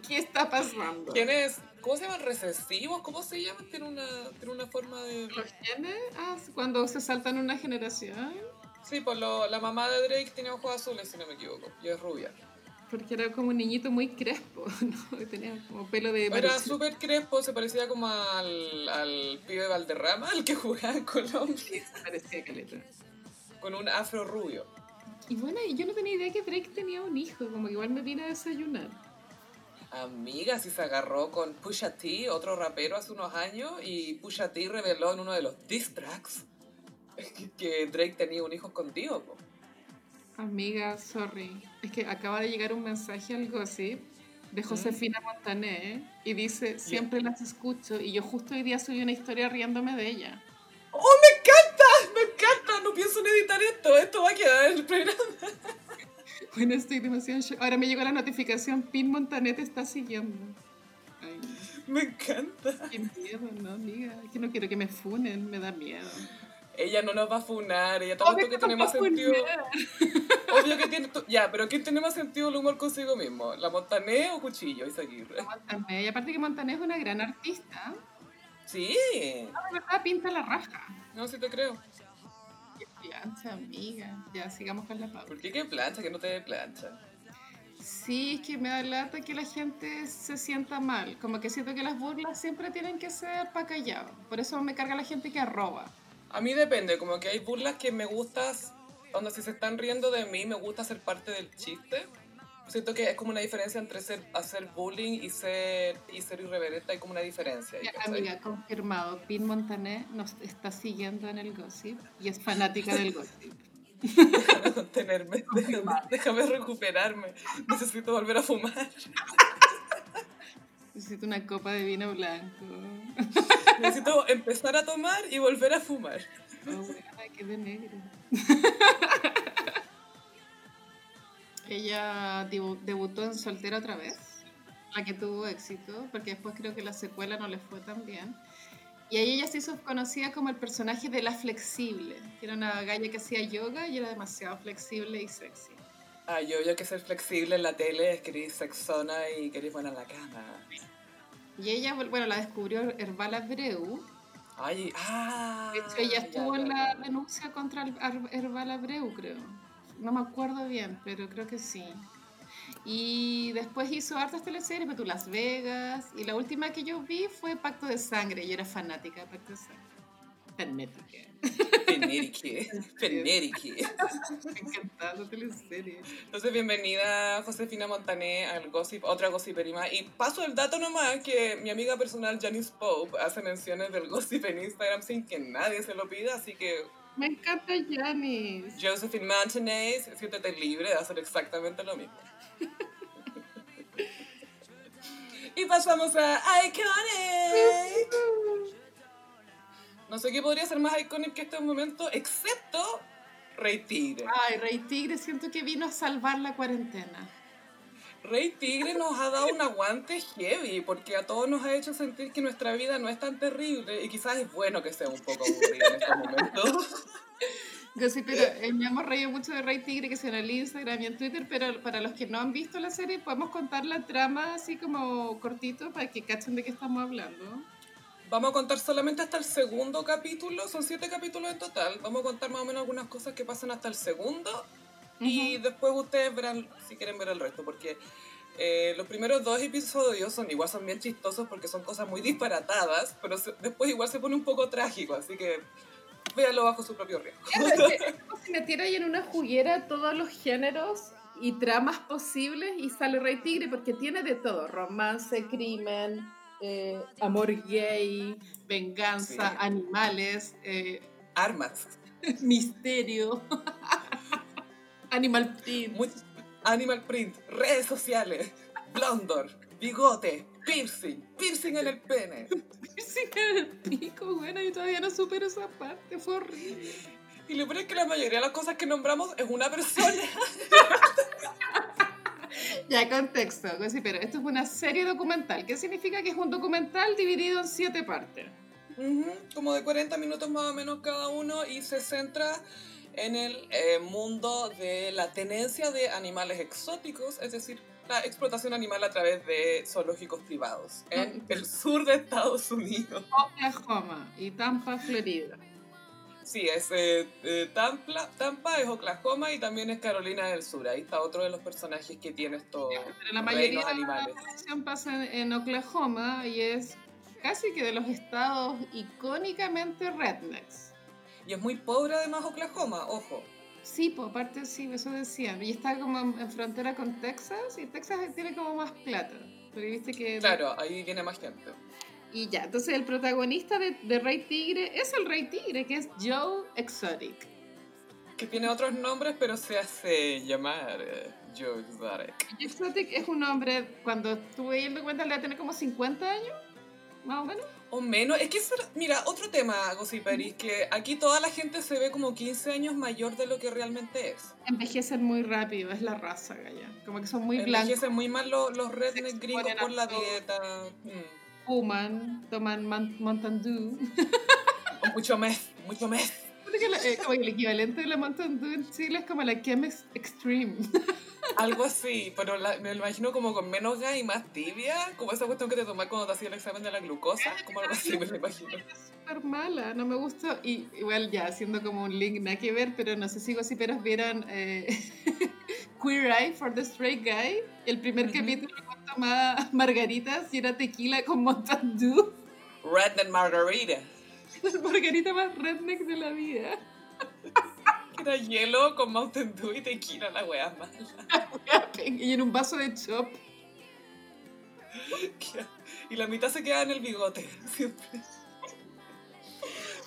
¿Qué está pasando? ¿Quién es? ¿Cómo se llaman? ¿Recesivos? ¿Cómo se llaman? Tiene una, tiene una forma de... ¿Los genes? Ah, cuando se saltan una generación. Sí, pues lo- la mamá de Drake tiene ojos azules, si no me equivoco, y es rubia. Porque era como un niñito muy crespo, ¿no? Tenía como pelo de... Era súper crespo, se parecía como al, al pibe Valderrama, el que jugaba en Colombia, parecía caleta. con un afro rubio. Y bueno, yo no tenía idea que Drake tenía un hijo, como que igual me vine a desayunar. Amiga, si se agarró con Pusha T, otro rapero hace unos años, y Pusha T reveló en uno de los diss tracks que- Drake tenía un hijo escondido. po. Amiga, sorry. Es que acaba de llegar un mensaje al gossip de Josefina Montané y dice, siempre las escucho y yo justo hoy día subí una historia riéndome de ella. ¡Oh, me encanta! ¡Me encanta! No pienso en editar esto, esto va a quedar en el programa. Bueno, estoy demasiado shock. Ahora me llegó la notificación, Pin Montané te está siguiendo. Ay, Me encanta. qué miedo, ¿no, amiga? Es que no quiero que me funen, me da miedo. Ella no nos va a funar, ella todo que que tiene más sentido. Obvio que tiene. Ya, pero ¿quién tiene más sentido el humor consigo mismo? ¿La Montané o Cuchillo? Isaguirre. Montané, Y aparte que Montané es una gran artista. Sí. No, de verdad pinta la raja. No, sí te creo. Plancha, amiga. Ya, sigamos con la pauta. ¿Por qué qué plancha? Que no te dé plancha. Sí, es que me da lata que la gente se sienta mal. Como que siento que las burlas siempre tienen que ser para callado. Por eso me carga la gente que arroba. A mí depende, como que hay burlas que me gustas. Cuando si se están riendo de mí, me gusta ser parte del chiste. Siento que es como una diferencia entre ser, hacer bullying y ser, y ser irreverente. Hay como una diferencia. Ya, amiga, confirmado. Pin Montané nos está siguiendo en el gossip y es fanática del gossip. Déjame contenerme, déjame, déjame recuperarme. Necesito volver a fumar. Necesito una copa de vino blanco. Necesito empezar a tomar y volver a fumar. Oh, buena, qué de negro. Ella debu- debutó en Soltera otra vez, la que tuvo éxito, porque después creo que la secuela no le fue tan bien. Y ahí ella se hizo conocida como el personaje de la flexible, que era una galla que hacía yoga y era demasiado flexible y sexy. Ah, yo, yo que ser flexible en la tele es querer sexona y querer buena en la cama. Y ella, bueno, la descubrió Herbal Abreu. Ay, ah. De hecho, ella ya, estuvo ya, en ya. la denuncia contra Herbal Abreu, creo. No me acuerdo bien, pero creo que sí. Y después hizo hartas teleseries, pero Las Vegas. Y la última que yo vi fue Pacto de Sangre. Yo era fanática de Pacto de Sangre. Fanática. Penerique. Me encantaba esa teleserie. Entonces, bienvenida Josefina Montané al Gossip, otra Gossipery más. Y paso el dato nomás que mi amiga personal Janice Pope hace menciones del Gossip en Instagram sin que nadie se lo pida, así que Me encanta Janis. Josephine Montané, siéntete libre de hacer exactamente lo mismo. y pasamos a Iconic. No sé qué podría ser más iconic que este momento, excepto Rey Tigre. Ay, Rey Tigre, siento que vino a salvar la cuarentena. Rey Tigre nos ha dado un aguante heavy, porque a todos nos ha hecho sentir que nuestra vida no es tan terrible y quizás es bueno que sea un poco aburrida en estos momentos. Yo sí, pero eh, me hemos reído mucho de Rey Tigre, que sea en el Instagram y en Twitter, pero para los que no han visto la serie, podemos contar la trama así como cortito para que cachen de qué estamos hablando. Vamos a contar solamente hasta el segundo capítulo, son siete capítulos en total. Vamos a contar más o menos algunas cosas que pasan hasta el segundo y después ustedes verán si quieren ver el resto, porque eh, los primeros dos episodios son igual, son bien chistosos porque son cosas muy disparatadas, pero se- después igual se pone un poco trágico, así que véanlo bajo su propio riesgo. Es como si metiera ahí en una juguera todos los géneros y tramas posibles y sale Rey Tigre porque tiene de todo, romance, crimen, eh, amor gay, venganza, Sí. animales, eh, Armas. misterio, animal print. Muy- animal print, redes sociales, blondor, bigote, piercing, piercing en el pene. Sí, el pico, bueno, yo todavía no supero esa parte, fue horrible. Y lo peor es que la mayoría de las cosas que nombramos es una persona. Ya, contexto, sí, pero esto es una serie documental. ¿Qué significa que es un documental dividido en siete partes? Ujú, Como de 40 minutos más o menos cada uno y se centra en el eh, mundo de la tenencia de animales exóticos, es decir, la explotación animal a través de zoológicos privados en el sur de Estados Unidos. Oklahoma y Tampa, Florida. Sí, es eh, eh, Tampa, Tampa, es Oklahoma y también es Carolina del Sur. Ahí está otro de los personajes que tiene estos Pero la mayoría de la acción pasa en Oklahoma y es casi que de los estados icónicamente rednecks. Y es muy pobre además Oklahoma, ojo. Sí, por aparte sí, eso decían. Y está como en frontera con Texas y Texas tiene como más plata. Porque viste que... Claro, ahí viene más gente. Y ya, entonces el protagonista de, Rey Tigre es el Rey Tigre, que es Joe Exotic. Que tiene otros nombres, pero se hace llamar eh, Joe Exotic. Joe Exotic es un hombre, cuando estuve yendo cuenta, le va a tener como 50 años, más o menos. O menos. Es que, mira, otro tema, Gossiperis, que aquí toda la gente se ve como 15 años mayor de lo que realmente es. Envejecen muy rápido, es la raza, Gaya. Como que son muy blancos. Envejecen muy mal los, los redneck gringos por la dieta. Mm fuman, toman Mountain Dew. mucho mes, mucho mes. Eh, como el equivalente de la Mountain Dew en Chile es como la Chemex Extreme. Algo así, pero me lo imagino como con menos gas y más tibia, como esa cuestión que te tomas cuando te hacías el examen de la glucosa, como algo así me lo imagino. Es súper mala, no me gusta, y igual ya, haciendo como un link, nada que ver, pero no sé si pero vieron eh, Queer Eye for the Straight Guy, el primer capítulo tomaba margaritas y era tequila con Mountain Dew. Redneck margarita. La margarita más redneck de la vida. Era hielo con Mountain Dew y tequila, la wea mala. y en un vaso de chop. Y la mitad se queda en el bigote, siempre.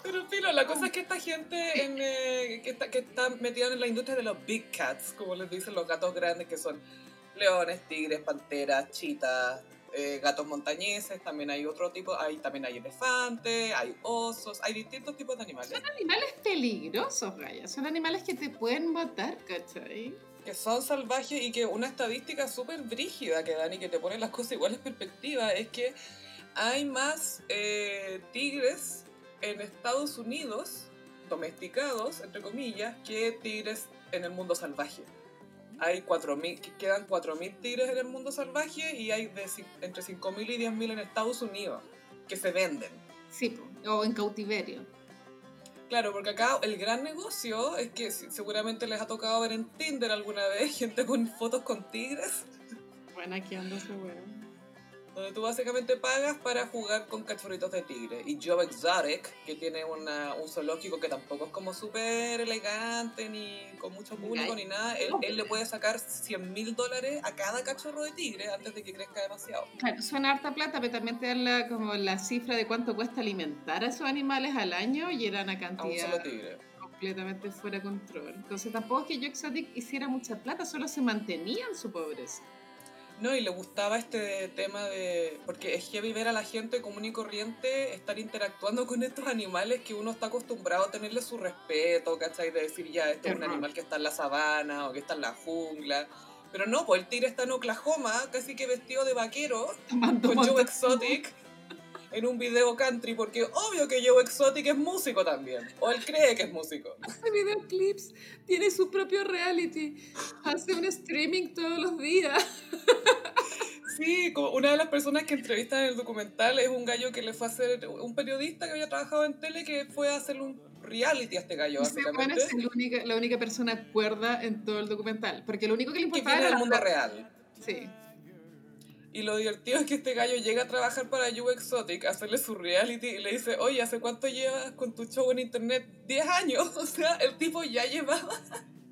Pero, Pilo, la cosa es que esta gente eh, que, está, que está metida en la industria de los big cats, como les dicen los gatos grandes, que son leones, tigres, panteras, chitas, eh, gatos montañeses, también hay otro tipo, hay, también hay elefantes, hay osos, hay distintos tipos de animales. Son animales peligrosos, Raya, son animales que te pueden matar, ¿cachai? Que son salvajes y que una estadística súper brígida que dan y que te pone las cosas igual en perspectiva es que hay más eh, tigres en Estados Unidos, domesticados, entre comillas, que tigres en el mundo salvaje hay 4.000, quedan 4.000 tigres en el mundo salvaje y hay de, entre 5.000 y 10.000 en Estados Unidos que se venden. Sí, o en cautiverio. Claro, porque acá el gran negocio es que seguramente les ha tocado ver en Tinder alguna vez gente con fotos con tigres. Bueno, aquí ando seguro donde tú básicamente pagas para jugar con cachorritos de tigre. Y Joe Exotic, que tiene una, un zoológico que tampoco es como súper elegante, ni con mucho público, ni nada, él, él le puede sacar 100 mil dólares a cada cachorro de tigre antes de que crezca demasiado. Claro, suena harta plata, pero también te dan la, como la cifra de cuánto cuesta alimentar a esos animales al año y era una cantidad... completamente fuera de control. Entonces tampoco es que Joe Exotic hiciera mucha plata, solo se mantenía en su pobreza. No, y le gustaba este tema de... Porque es heavy ver a la gente común y corriente estar interactuando con estos animales que uno está acostumbrado a tenerle su respeto, ¿cachai? De decir, ya, este es un animal que está en la sabana o que está en la jungla. Pero no, pues el tigre está en Oklahoma, casi que vestido de vaquero, con Joe Exotic en un video country, porque obvio que Joe Exotic es músico también, o él cree que es músico. Hace videoclips, tiene su propio reality, hace un streaming todos los días. Sí, una de las personas que entrevistan en el documental es un gallo que le fue a hacer, un periodista que había trabajado en tele que fue a hacer un reality a este gallo, básicamente. es la única, la única persona cuerda en todo el documental, porque lo único que le importaba era el mundo real. Sí. Y lo divertido es que este gallo llega a trabajar para You Exotic, a hacerle su reality y le dice, oye, ¿hace cuánto llevas con tu show en internet? 10 años. O sea, el tipo ya llevaba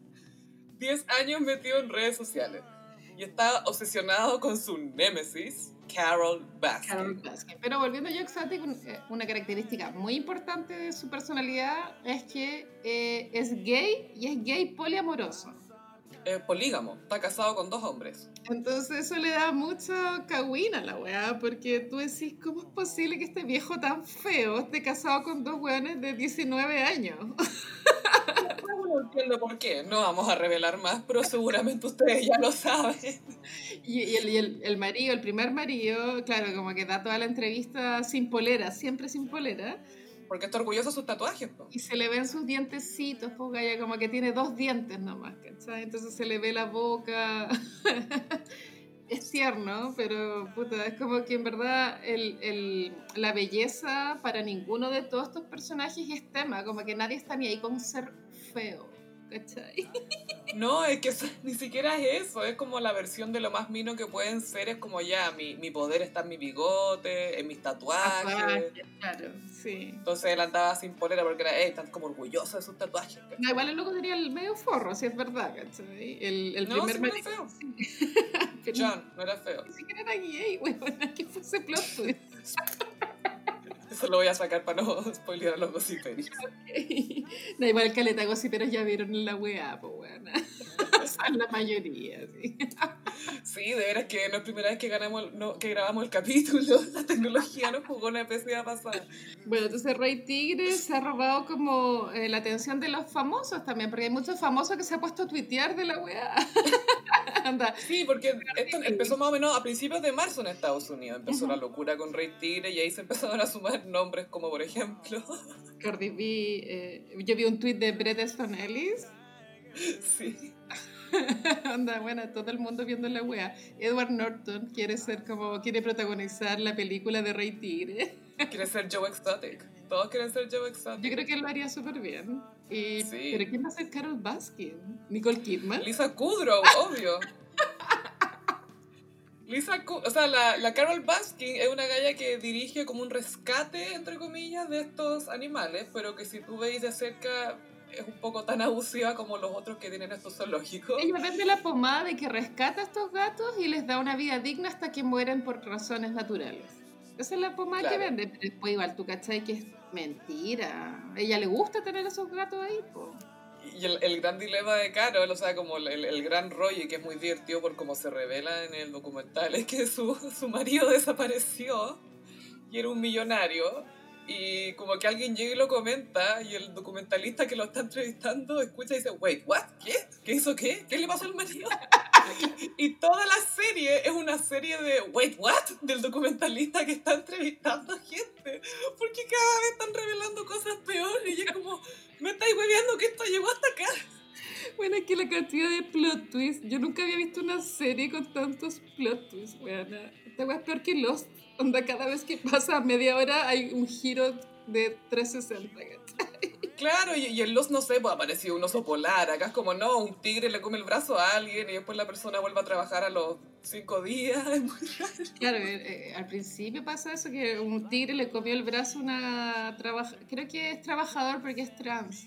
10 años metido en redes sociales. Y está obsesionado con su némesis, Carol Baskin. Carol Baskin. Pero volviendo a You Exotic, eh, una característica muy importante de su personalidad es que eh, es gay y es gay poliamoroso polígamo, está casado con dos hombres. Entonces eso le da mucho cagüín a la weá, porque tú decís, ¿cómo es posible que este viejo tan feo esté casado con dos weones de 19 años? No entiendo por qué, no vamos a revelar más, pero seguramente ustedes ya lo saben. Y, el, y el, el, marido, el primer marido, claro, como que da toda la entrevista sin polera, siempre sin polera. Porque está orgulloso de sus tatuajes. Y se le ven sus dientecitos, pues Gaya, como que tiene dos dientes nomás, ¿cachai? Entonces se le ve la boca. es tierno, pero puta, es como que en verdad el, el, la belleza para ninguno de todos estos personajes es tema, como que nadie está ni ahí con ser feo. ¿Cachai? No, es que eso- ni siquiera es eso, es como la versión de lo más mino que pueden ser, es como ya, mi, mi poder está en mi bigote, en mis tatuajes. Tatuajes, Claro, sí. Entonces él andaba sin polera porque era, eh, están como orgulloso de sus tatuajes. ¿cachai? No, igual el loco tenía el medio forro, si es verdad, ¿cachai? El, el No, primer sí, no feo. John, no era feo. Ni siquiera era gay, weón, que fuese plot twist. Eso lo voy a sacar para no spoilear a los gossiperis. Da igual caleta gossiperos ya vieron la weá, pues weón. Son la mayoría, sí. Sí, de veras que no es primera vez que, ganamos, no, que grabamos el capítulo. La tecnología nos jugó una especie pasada. Bueno, entonces Rey Tigre se ha robado como eh, la atención de los famosos también, porque hay muchos famosos que se han puesto a tuitear de la weá. Anda, Sí, porque esto empezó más o menos a principios de marzo en Estados Unidos. Empezó la locura con Rey Tigre y ahí se empezaron a sumar nombres como, por ejemplo, Cardi B, eh, yo vi un tweet de Brett Easton Ellis. sí, Anda, bueno, todo el mundo viendo la wea. Edward Norton quiere ser como, quiere protagonizar la película de Rey Tigre. quiere ser Joe Exotic. Todos quieren ser Joe Exotic. Yo creo que él lo haría súper bien. Y, Sí. Pero ¿quién va a ser Carol Baskin? ¿Nicole Kidman? Lisa Kudrow, obvio. Lisa o sea, la, la Carol Baskin es una galla que dirige como un rescate, entre comillas, de estos animales, pero que si tú veis de cerca es un poco tan abusiva como los otros que tienen estos zoológicos. Ella vende la pomada de que rescata a estos gatos y les da una vida digna hasta que mueren por razones naturales. Esa es la pomada que Claro. vende. Pero después igual tú cachai que es mentira. A ella le gusta tener esos gatos ahí, po. Y el, el gran dilema de Carol, o sea, como el, el- el gran rollo, y que es muy divertido por cómo se revela en el documental, es que su, su marido desapareció y era un millonario. Y como que alguien llega y lo comenta, y el documentalista que lo está entrevistando escucha y dice, wait, what? ¿Qué? ¿Qué hizo qué? ¿Qué le pasó al marido? y toda la serie es una serie de, wait, what? Del documentalista que está entrevistando gente. Porque cada vez están revelando cosas peores y es como, me estáis hueveando que esto llegó hasta acá. Bueno, es que la cantidad de plot twists. Yo nunca había visto una serie con tantos plot twists, weona. Esta weá es peor que Lost. Onda, cada vez que pasa media hora hay un giro de 360. ¿cachai? Claro, y, y en Los, no sé, pues apareció un oso polar. Acá es como, no, un tigre le come el brazo a alguien y después la persona vuelve a trabajar a los cinco días. Es muy raro. Claro, eh, eh, al principio pasa eso, que un tigre le comió el brazo a una trabajadora. Creo que es trabajador porque es trans.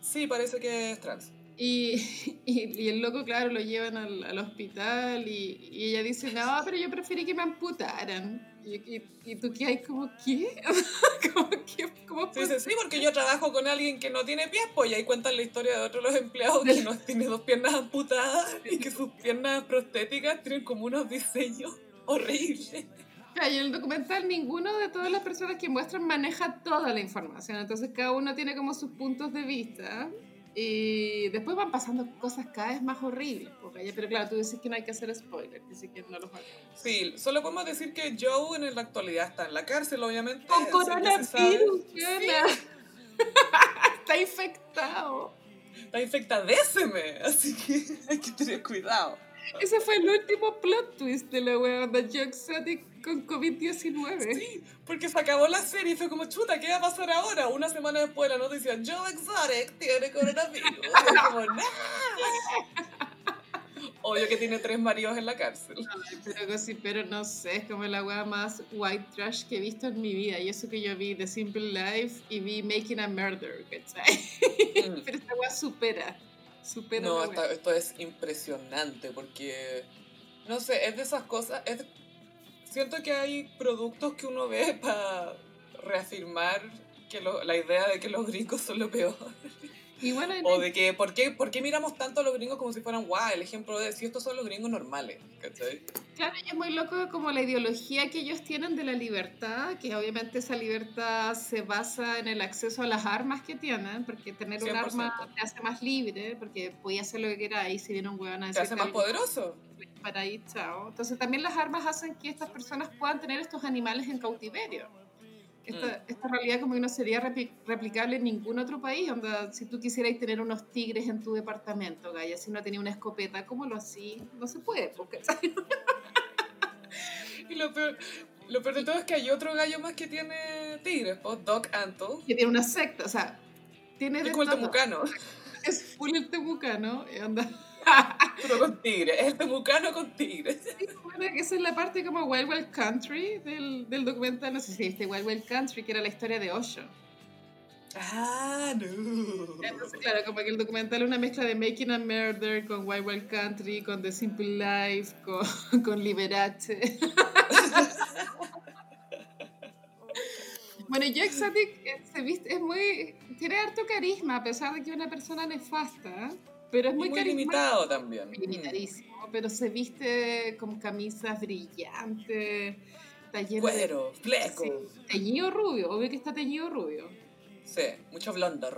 Sí, parece que es trans. Y, y, y el loco, claro, lo llevan al, al hospital y, y ella dice, no, pero yo preferí que me amputaran. Y, tú que hay como, ¿qué? como, ¿qué? ¿Cómo Sí, dice, sí, porque yo trabajo con alguien que no tiene pies, pues y ahí cuentan la historia de otros los empleados que no tiene dos piernas amputadas y que sus piernas prostéticas tienen como unos diseños horribles. Y en el documental ninguno de todas las personas que muestran maneja toda la información, entonces cada uno tiene como sus puntos de vista y después van pasando cosas cada vez más horribles, porque pero claro, tú dices que no hay que hacer spoilers, dices que no los hagamos. Sí, solo podemos decir que Joe en la actualidad está en la cárcel, obviamente. Con coronavirus, Fiona. Está infectado. Está infectadéseme, así que hay que tener cuidado. Ese fue el último plot twist de la wea de Joe Exotic con COVID-19. Sí, porque se acabó la serie y fue como, chuta, ¿qué va a pasar ahora? Una semana después de la noticia, Joe Exotic tiene coronavirus. Y es como. Obvio que tiene tres maridos en la cárcel. Ay, Pero sí, pero no sé, es como la wea más white trash que he visto en mi vida. Y eso que yo vi The Simple Life y vi Making a Murder, ¿cachai? Mm. Pero esta wea supera, supera No, esta- esto es impresionante porque, no sé, es de esas cosas, es- siento que hay productos que uno ve para reafirmar que lo- la idea de que los gringos son lo peor. Y bueno, O de que, ¿por qué, ¿por qué miramos tanto a los gringos como si fueran, guau, el ejemplo de si estos son los gringos normales? ¿Cachai? Claro, y es muy loco como la ideología que ellos tienen de la libertad, que obviamente esa libertad se basa en el acceso a las armas que tienen, porque tener un 100%. arma te hace más libre, porque podía hacer lo que queráis, si viene un hueón a Te hace más poderoso. para ahí, chao. Entonces también las armas hacen que estas personas puedan tener estos animales en cautiverio. Esta, Mm. esta realidad como que no sería repli- replicable en ningún otro país. Onda, si tú quisieras tener unos tigres en tu departamento, Gaya, si no tenía una escopeta, ¿cómo lo hacías? No se puede, porque Y lo peor, lo peor de todo es que hay otro gallo más que tiene tigres, pues, Doc Antle. que tiene una secta, o sea, tiene Es como el temucano, Es full el temucano, y onda. Pero con tigres. Es el temucano con tigres. Sí, bueno, que esa es la parte como Wild Wild Country del, del documental, no sé si viste Wild Wild Country, que era la historia de Osho. Ah, no. Entonces, claro, como que el documental es una mezcla de Making a Murder con Wild Wild Country, con The Simple Life, con, con Liberace. bueno, Joe Exotic eh, se viste, es muy, tiene harto carisma, a pesar de que es una persona nefasta, pero es Y muy, muy, carismático. limitado también. Mm. limitadísimo, pero se viste con camisas brillantes, de Cuero, fleco. sí, teñido rubio, obvio que está teñido rubio. Sí, mucho blonder.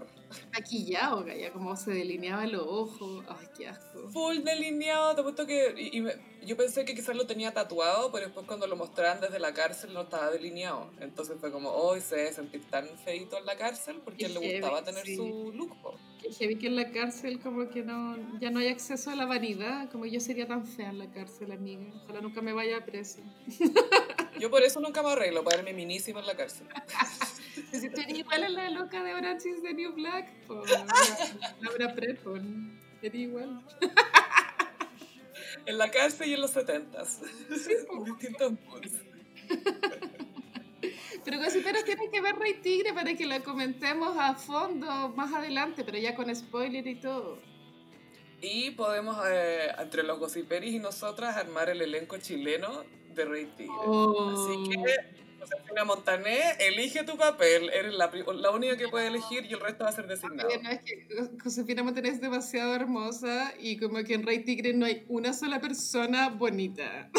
Maquillado, ya como se delineaba los ojos, ay, qué asco. Full delineado, te apuesto que... Y, y me- yo pensé que quizás lo tenía tatuado, pero después cuando lo mostraban desde la cárcel no estaba delineado. Entonces fue como, hoy se debe sentir tan feito en la cárcel porque Qué le heavy, gustaba tener sí. su look. Que heavy que en la cárcel como que no, ya no hay acceso a la vanidad, como yo sería tan fea en la cárcel, amiga. Ojalá nunca me vaya presa. Yo por eso nunca me arreglo, para verme minísima en la cárcel. Si tú eres igual a la loca de Orange is the New Black, po, Laura Prepon, eres igual. En la cárcel y en los setentas. Con distintos moods. Pero gossiperos tienen que ver Rey Tigre para que la comentemos a fondo más adelante, pero ya con spoiler y todo. Y podemos, eh, entre los gossiperis y nosotras, armar el elenco chileno de Rey Tigre. Oh. Así que, Josefina Montané, elige tu papel. Eres la, la única que puede elegir y el resto va a ser designado. No, es que Josefina Montaner es demasiado hermosa y como que en Rey Tigre no hay una sola persona bonita.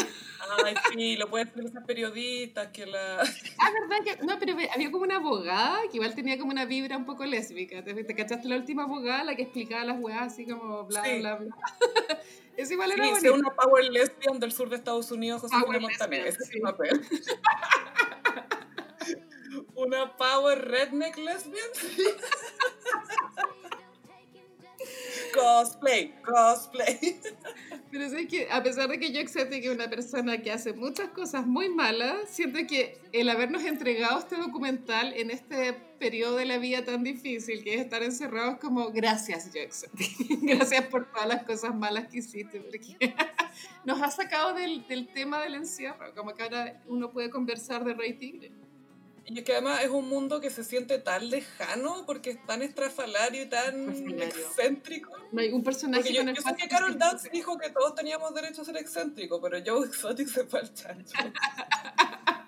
Ay, sí, lo pueden hacer esas periodistas que la... Ah, ¿verdad? Que, no, pero había como una abogada que igual tenía como una vibra un poco lésbica. ¿Te, te cachaste la última abogada, la que explicaba las weas así como bla, Sí. bla, bla? Es igual era Sí, una power lesbian del sur de Estados Unidos, Montané. lesbian, Ese es sí. papel. una power redneck lesbian. cosplay, cosplay. Pero es que a pesar de que yo acepto que es una persona que hace muchas cosas muy malas, siento que el habernos entregado este documental en este periodo de la vida tan difícil, que es estar encerrados como gracias, Jackson. gracias por todas las cosas malas que hiciste, porque nos ha sacado del, del tema del encierro, como que ahora uno puede conversar de Rey Tigre. Y es que además es un mundo que se siente tan lejano porque es tan estrafalario y tan excéntrico. No hay un personaje Porque yo, con el yo sé que Carol Dance dijo que todos teníamos derecho a ser excéntricos, pero Joe Exotic se fue al chancho.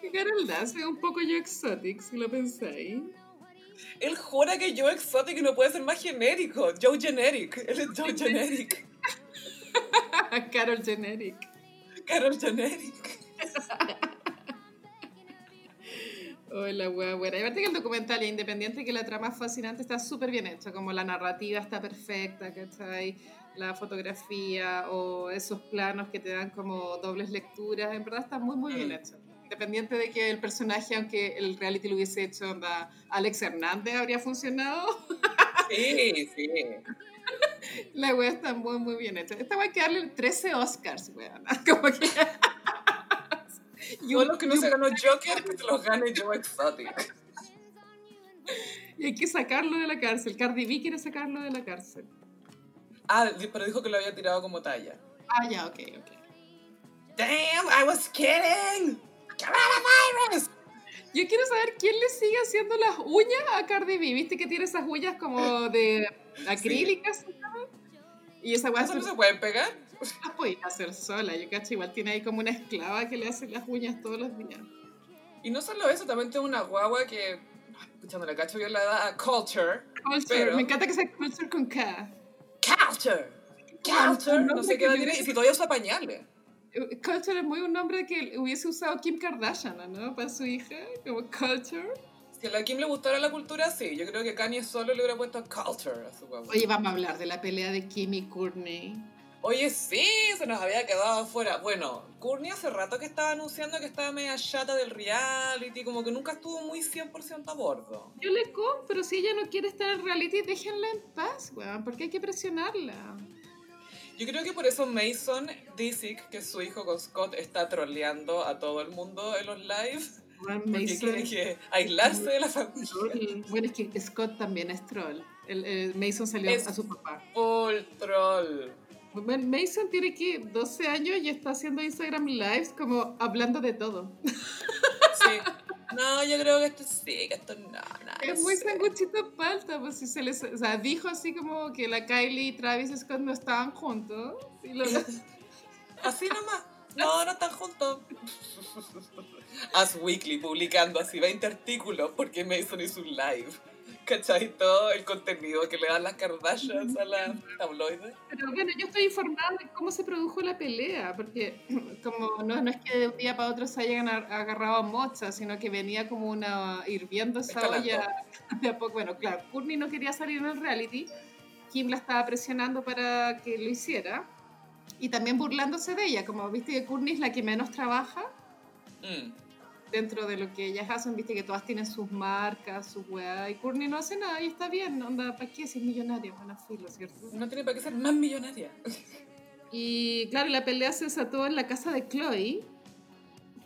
Que Carol Dance es un poco yo exotic, si lo pensáis. Él jura que Joe Exotic no puede ser más genérico. Joe Generic. Él es Joe Generic. Carol Generic. Carol Generic. Oh, la wea buena. Y aparte que el documental, independiente que la trama es fascinante, está súper bien hecho. Como la narrativa está perfecta, ¿cachai? La fotografía o esos planos que te dan como dobles lecturas, en verdad está muy, muy bien Mm. hecho. Independiente de que el personaje, aunque el reality lo hubiese hecho onda, Alex Hernández, habría funcionado, Sí, sí. la wea está muy, muy bien hecha. Esta wea hay que darle 13 Oscars, wea. Como que... Y Todos un- los que no se ganó Joker, que se los gane Joe Exotic. y hay que sacarlo de la cárcel. Cardi B quiere sacarlo de la cárcel. Ah, pero dijo que lo había tirado como talla. Ah, ya, ok, ok. Damn, I was kidding. Coronavirus. Yo quiero saber quién le sigue haciendo las uñas a Cardi B. ¿Viste que tiene esas uñas como de acrílicas? ¿no? Y esa weá ¿Eso no se pueden pegar? las podía hacer sola. Yo cacho, igual tiene ahí como una esclava que le hace las uñas todos los días. Y no solo eso, también tengo una guagua que, escuchando la cacho yo la da a Culture. Culture, Pero- me encanta que sea Culture con K. Culture. Culture. No sé qué edad tiene y si todavía usa pañales. Eh, Culture es muy un nombre que hubiese usado Kim Kardashian, ¿no? Para su hija, como Culture. Si a la Kim le gustara la cultura, sí. Yo creo que Kanye solo le hubiera puesto Culture a su guagua. Oye, vamos a hablar de la pelea de Kim y Courtney. Oye, sí, se nos había quedado afuera. Bueno, Courtney hace rato que estaba anunciando que estaba media chata del reality, como que nunca estuvo muy 100% a bordo. Yo le compro, si ella no quiere estar en reality, déjenla en paz, weón, porque hay que presionarla. Yo creo que por eso Mason Disick, que es su hijo con Scott, está troleando a todo el mundo en los lives. Weón, Porque Mason- quiere que aislarse de la familia. Bueno, es que Scott también es troll. El, el Mason salió Es- a su papá. Full troll. Mason tiene que 12 años y está haciendo Instagram Lives como hablando de todo. Sí. No, yo creo que esto sí, que esto no, no. Es no muy sé. sanguchito palta, pues si se les, o sea, dijo así como que la Kylie y Travis Scott no estaban juntos. Y lo- Así nomás. No, no están juntos. As Weekly publicando así 20 artículos porque Mason hizo un live. ¿Cachai? Todo el contenido que le dan las Kardashians a las tabloides. Pero bueno, yo estoy informada de cómo se produjo la pelea, porque como no, no es que de un día para otro se hayan agarrado a mocha, sino que venía como una hirviendo esa Escalando. olla de a poco. Bueno, claro, Courtney no quería salir en el reality, Kim la estaba presionando para que lo hiciera, y también burlándose de ella, como viste que Courtney es la que menos trabaja Mm. Dentro de lo que ellas hacen, viste que todas tienen sus marcas, sus weá, y Courtney no hace nada y está bien, onda, ¿para qué si es millonaria? Bueno, filo, ¿cierto? No tiene para qué ser más millonaria. Y claro, la pelea se desató en la casa de Chloe,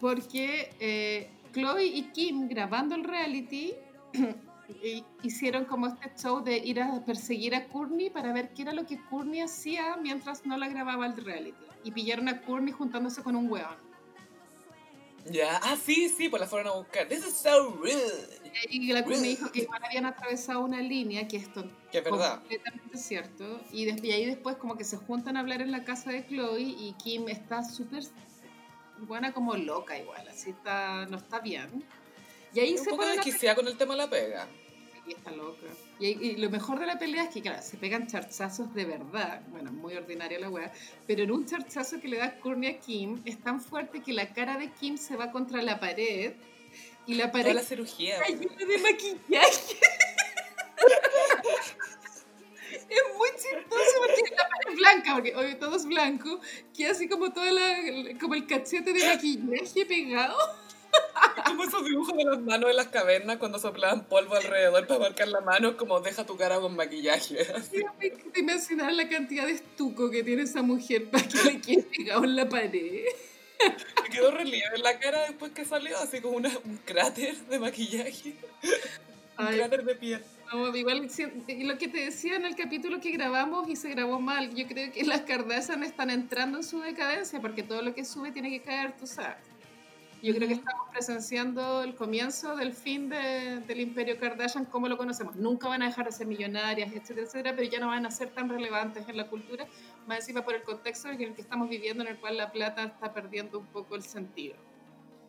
porque eh, Chloe y Kim grabando el reality hicieron como este show de ir a perseguir a Courtney para ver qué era lo que Courtney hacía mientras no la grababa el reality. Y pillaron a Courtney juntándose con un weón. Ya, ah, sí, sí, pues la fueron a buscar. This is so rude. Y la Courtney dijo que igual habían atravesado una línea, que esto Que es verdad. completamente cierto. Y, ahí después como que se juntan a hablar en la casa de Chloe y Kim está súper buena como loca igual, así está, no está bien. Y ahí Un se poco desquiciada con el tema de la pega. Y está loca. Y, lo mejor de la pelea es que, claro, se pegan charchazos de verdad. Bueno, muy ordinaria la wea. Pero en un charchazo que le da Courtney a Kim, es tan fuerte que la cara de Kim se va contra la pared. Y la Toda pared la cirugía. está llena de maquillaje. Es muy chistoso porque la pared es blanca, porque hoy todo es blanco, que así como toda la, como el cachete de maquillaje pegado. Como esos dibujos de las manos en las cavernas cuando soplaban polvo alrededor para marcar la mano, como deja tu cara con maquillaje. Te imaginar la cantidad de estuco que tiene esa mujer para que le quede pegado en la pared. Me quedó relieve en la cara después que salió, así como una- un cráter de maquillaje. Un cráter de piel. no, igual lo que te decía en el capítulo que grabamos y se grabó mal, yo creo que las Kardashian están entrando en su decadencia porque todo lo que sube tiene que caer, tú sabes. Yo creo que estamos presenciando el comienzo del fin de- del imperio Kardashian como lo conocemos. Nunca van a dejar de ser millonarias, etcétera, etcétera, pero ya no van a ser tan relevantes en la cultura, más encima por el contexto en el que estamos viviendo, en el cual la plata está perdiendo un poco el sentido.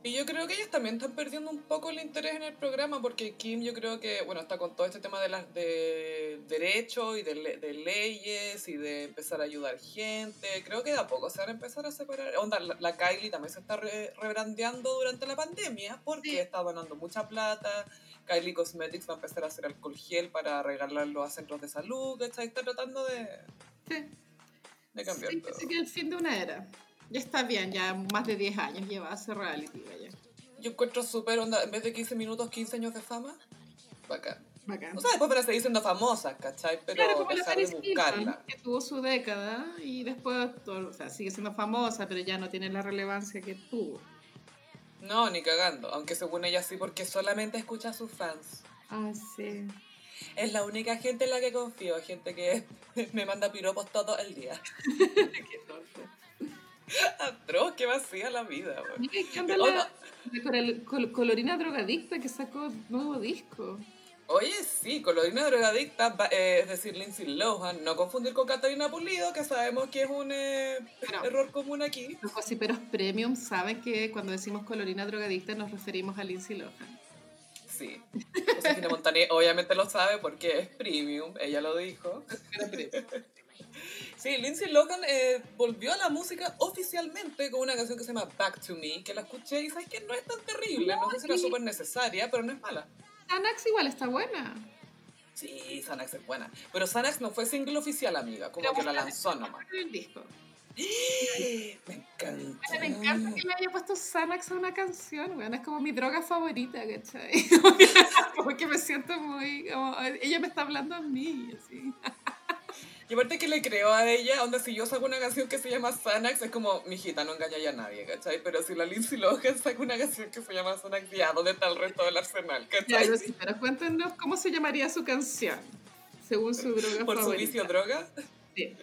Y yo creo que ellas también están perdiendo un poco el interés en el programa porque Kim yo creo que, bueno, está con todo este tema de las de derechos y de, le- de leyes y de empezar a ayudar gente. Creo que de a poco se van a empezar a separar. Onda, la, la Kylie también se está re- rebrandeando durante la pandemia porque Sí. está donando mucha plata. Kylie Cosmetics va a empezar a hacer alcohol gel para regalarlo a centros de salud. ¿cachai? Está tratando de, Sí. de cambiar Sí, todo. que el fin de una era. Ya está bien, ya más de 10 años lleva hace reality, vaya. Yo encuentro súper onda, en vez de 15 minutos, 15 años de fama. Bacán. Bacán. O sea, después van a seguir siendo famosas, ¿cachai? Pero Claro, como la de buscarla. que tuvo su década y después todo- o sea, sigue siendo famosa, pero ya no tiene la relevancia que tuvo. No, ni cagando. Aunque según ella sí, porque solamente escucha a sus fans. Ah, sí. Es la única gente en la que confío. Gente que me manda piropos todo el día. Qué tonto. Atroz, qué vacía la vida. Mira, ¿qué onda Oh, Col- colorina drogadicta que sacó nuevo disco? Oye, sí, Colorina Drogadicta, eh, es decir, Lindsay Lohan, no confundir con Catalina Pulido, que sabemos que es un eh, Pero- error común aquí. Los gossiperos premium saben que cuando decimos colorina drogadicta nos referimos a Lindsay Lohan. Sí. Josefina Montaner obviamente lo sabe porque es premium, ella lo dijo. Sí, Lindsay Lohan eh, volvió a la música oficialmente con una canción que se llama Back to Me, que la escuché y sabes que no es tan terrible, no, sé si era súper necesaria, pero no es mala. Anax igual está buena. Sí, Xanax es buena. Pero Xanax no fue single oficial, amiga, como que la lanzó nomás. El disco. Me encanta. Me encanta que le haya puesto Xanax a una canción, weón. Es como mi droga favorita, ¿cachai? Como que me siento muy. Como, ella me está hablando a mí, así. Y aparte que le creo a ella, onda, si yo saco una canción que se llama Xanax, es como, mijita, no engaña a nadie, ¿cachai? Pero si la Lindsay Lohan saca una canción que se llama Xanax, ya, ¿dónde está el resto del arsenal, Ya, cachai? pero, sí, pero cuéntanos cómo se llamaría su canción, según su droga ¿Por su favorita. vicio droga? Sí.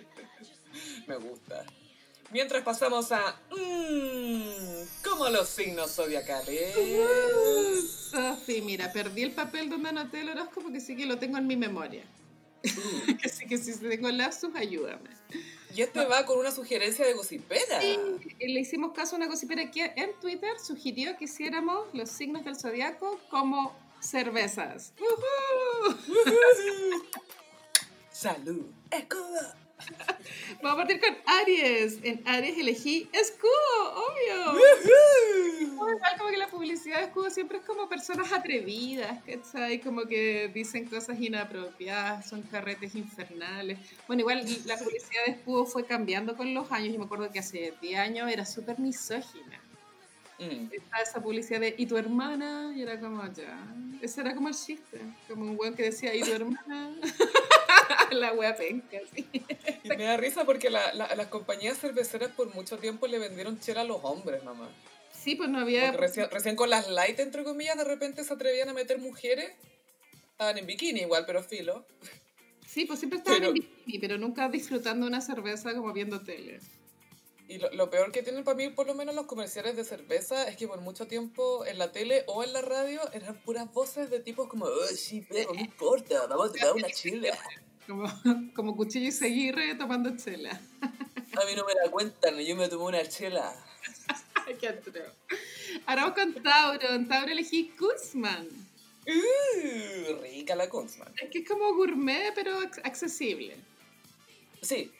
Me gusta. Mientras pasamos a... Mmm, como los signos zodiacales. Sofi, mira, perdí el papel donde anoté el horóscopo, que sí que lo tengo en mi memoria. que sí que si tengo lapsus, ayúdame. Y este va con una sugerencia de gossipera. Y le hicimos caso a una cosipera que en Twitter sugirió que hiciéramos los signos del zodiaco como cervezas. ¡Uhú! Salud. Escudo. Vamos a partir con Aries. En Aries elegí escudo, obvio. Igual como que la publicidad de escudo siempre es como personas atrevidas, ¿cachai? Como que dicen cosas inapropiadas, son carretes infernales. Bueno, igual la publicidad de escudo fue cambiando con los años. Yo me acuerdo que hace 10 años era súper misógina. Mm. Estaba esa publicidad de ¿y tu hermana? Y era como ya. Ese era como el chiste. Como un weón que decía ¿y tu hermana? la wea penca, sí. Y me da risa porque la- la- las compañías cerveceras por mucho tiempo le vendieron chela a los hombres nomás. Sí, pues no había. Recién, recién con las light, entre comillas, de repente se atrevían a meter mujeres. Estaban en bikini igual, pero filo. Sí, pues siempre estaban Pero- en bikini, pero nunca disfrutando una cerveza como viendo tele. Y lo, lo peor que tienen para mí, por lo menos los comerciales de cerveza, es que por mucho tiempo en la tele o en la radio eran puras voces de tipos como, oh, sí, pero no importa, vamos a tomar una chela. Como, como cuchillo y seguirre tomando chela. A mí no me la cuentan, yo me tomé una chela. Qué atrevo. Ahora vamos con Tauro. En Tauro elegí Guzmán. Uh, rica la Kunzman. Es que es como gourmet, pero ac- accesible. Sí,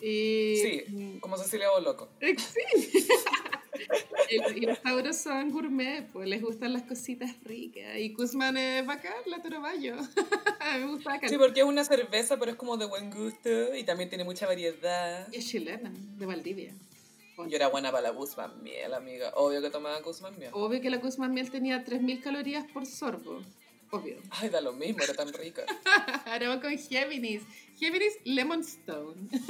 Y, sí, mm, como Cecilia Boloco. eh, Sí. Y los tauros son gourmet, pues les gustan las cositas ricas. Y Guzmán es bacán, la Toroballo. Me gusta bacán. Sí, porque es una cerveza, pero es como de buen gusto y también tiene mucha variedad. Y es chilena, de Valdivia. Yo era buena para la Guzman miel, amiga. Obvio que tomaba Guzman miel. Obvio que la Guzmán miel tenía 3.000 calorías por sorbo. Obvio. Ay, da lo mismo, era tan rica. Ahora vamos con Géminis. Géminis Lemon Stone.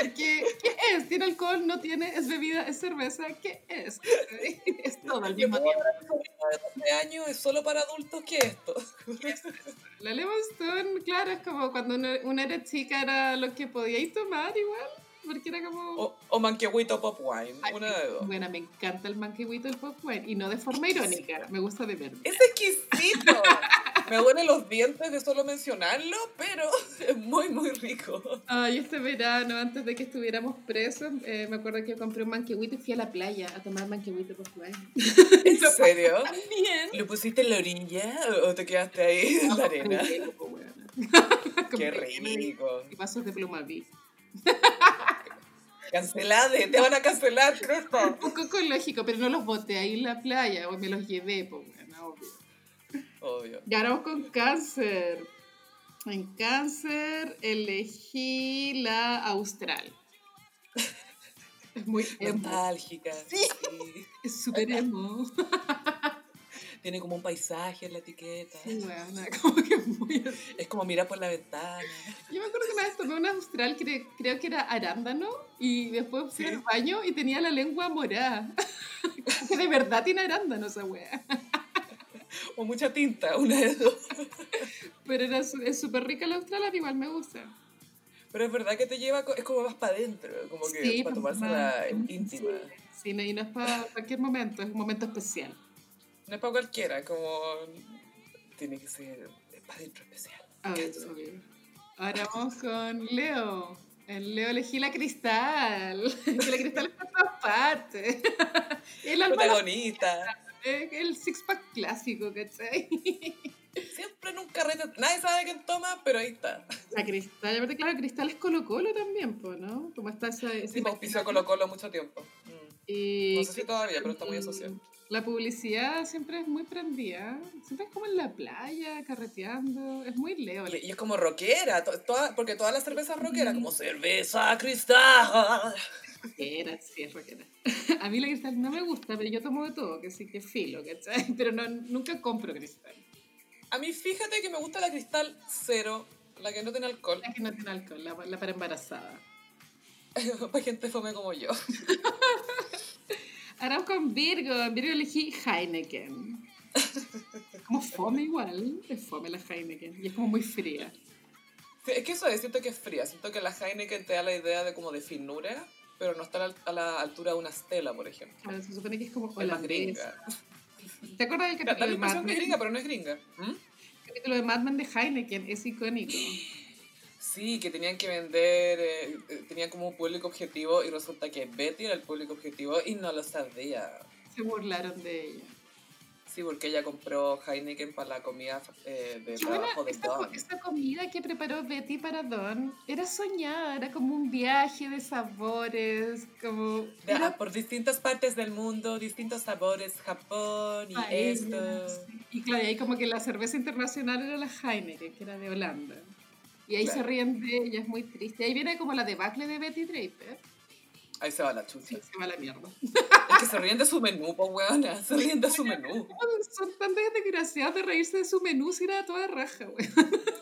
Porque, ¿qué es? ¿Tiene alcohol? ¿No tiene? ¿Es bebida? ¿Es cerveza? ¿Qué es? Es todo al mismo tiempo. hablar de 12 años es solo para adultos que esto. La Lemon Stone, claro, es como cuando uno, uno era chica, era lo que podíais tomar igual. Porque era como... O, o manquehuito pop wine, Ay, una de dos. Bueno, me encanta el manquehuito del pop wine. Y no de forma irónica. Me gusta de verdad. Es exquisito. Me duelen los dientes de solo mencionarlo, pero es muy, muy rico. Ay, este verano, antes de que estuviéramos presos, eh, me acuerdo que compré un manquehuito y fui a la playa a tomar manquehuito por wine. ¿En serio? También. ¿Lo pusiste en la orilla o te quedaste ahí en la arena? Qué rico. Y pasos de pluma. Cancelade, te van a cancelar, Cristo. Un poco ecológico, pero no los boté ahí en la playa, o me los llevé, pues bueno, obvio. Obvio. Y ahora vamos con cáncer. En cáncer elegí la austral. Es muy. Nostálgica. Sí. sí. Es súper emo. Tiene como un paisaje en la etiqueta. Sí, weona, como que muy. Es como mirar por la ventana. Yo me acuerdo que una vez tomé una austral, que creo que era arándano, y después fui Sí. al baño y tenía la lengua morada. Que de verdad tiene arándano esa wea. O mucha tinta, una de dos. Pero era es súper rica la austral, a igual me gusta. Pero es verdad que te lleva, es como más para adentro, como que Sí, para tomársela más- íntima. Sí, no, y no es para cualquier momento, es un momento especial. No es para cualquiera, como tiene que ser para adentro especial. Obvio, obvio. Ahora vamos con Leo. En Leo elegí la cristal. Que la cristal está en todas partes. El Protagonista. el six-pack clásico, ¿cachai? Siempre en un carrete, nadie sabe quién toma, pero ahí está. La cristal, aparte, claro, cristal es Colo Colo también, pues, ¿no? Como está esa... ese Sí, me auspició Colo Colo mucho tiempo. Mm. Y- No sé si todavía, pero está muy asociado. La publicidad siempre es muy prendida. Siempre es como en la playa, carreteando. Es muy leo. Y, y es como rockera, to- toda, porque todas las cervezas rockeras, como cerveza cristal. Rockera, sí, es rockera. A mí la cristal no me gusta, pero yo tomo de todo, que sí que filo, ¿cachai? Pero no, nunca compro cristal. A mí fíjate que me gusta la cristal cero, la que no tiene alcohol, La que no tiene alcohol, la, la para embarazada. para gente fome como yo. Vamos con Virgo. En Virgo elegí Heineken. Como fome igual. Es fome la Heineken. Y es como muy fría. Sí, es que eso es, siento que es fría, siento que la Heineken te da la idea de como de finura, pero no está a la, la altura de una Stella, por ejemplo. Claro, se supone que es como gringa. ¿Te acuerdas del capítulo la de Mad que es Men? gringa, pero no es gringa. ¿Mm? El capítulo de Mad Men de Heineken es icónico. Sí, que tenían que vender, eh, eh, tenían como un público objetivo y resulta que Betty era el público objetivo y no lo sabía. Se burlaron de ella. Sí, porque ella compró Heineken para la comida eh, de Qué buena, trabajo de esta, Don. esta comida que preparó Betty para Don era soñada, era como un viaje de sabores, como... De- era ah, por distintas partes del mundo, distintos sabores, Japón y paella, esto. sí. Y claro, y ahí como que la cerveza internacional era la Heineken, que era de Holanda. Y ahí se ríen de ella, es muy triste. Ahí viene como la debacle de Betty Draper. Ahí se va la Sí, chucha. se va la mierda. Es que se ríen de su menú, po weona. Se ríen de su menú. Son tan desgraciados de reírse de su menú si era toda raja, güey.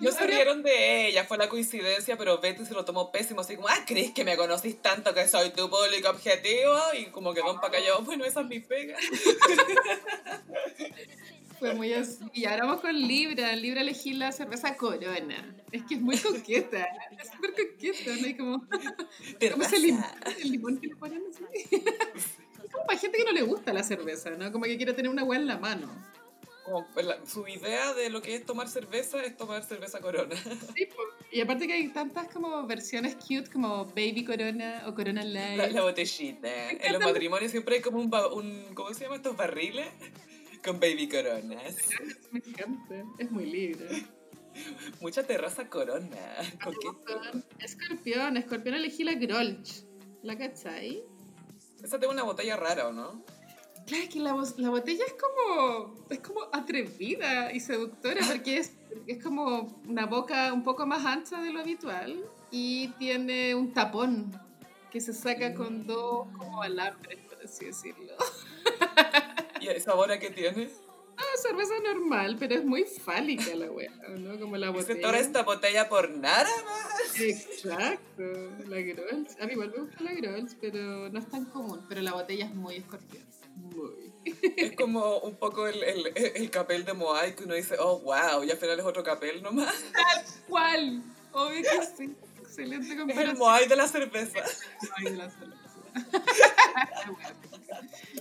No se rieron de ella, fue la coincidencia, pero Betty se lo tomó pésimo, así como, ah, ¿crees que me conocís tanto que soy tu público objetivo? Y como que Don pa' callado, bueno, esa es mi pega. Fue muy así. Y ahora vamos con Libra. Libra elegí la cerveza Corona. Es que es muy coqueta. Es súper coqueta, ¿no? Y como, como ese limón, Terraza. el limón que le ponen así. Es como para gente que no le gusta la cerveza, ¿no? Como que quiere tener una hueá en la mano. Como la- su idea de lo que es tomar cerveza es tomar cerveza corona. Sí. Y aparte que hay tantas como versiones cute como Baby Corona o Corona Light. La, la botellita. En los matrimonios siempre hay como un, ba- un ¿cómo se llama estos barriles? Con baby coronas. Me encanta. Es muy libre. Mucha terraza corona. Escorpión. Escorpión elegí la Grolsch. ¿La cachai? Esa tiene una botella rara, ¿o no? Claro, es que la, la botella es como, es como atrevida y seductora porque es, es como una boca un poco más ancha de lo habitual y tiene un tapón que se saca con dos como alambres, por así decirlo. ¿Y el sabor a qué tiene? Ah, cerveza normal, pero es muy fálica la wea, ¿no? Como la botella. toda esta botella por nada más. Exacto, la Grolsch. A mí igual me gusta la Grolsch, pero no es tan común. Pero la botella es muy escorpión. Muy. Es como un poco el, el, el capel de Moai que uno dice, oh wow, y al final es otro capel nomás. ¿Cuál? Obvio que sí. Excelente Es el comparación. Moai de la cerveza. Ay, de la cerveza.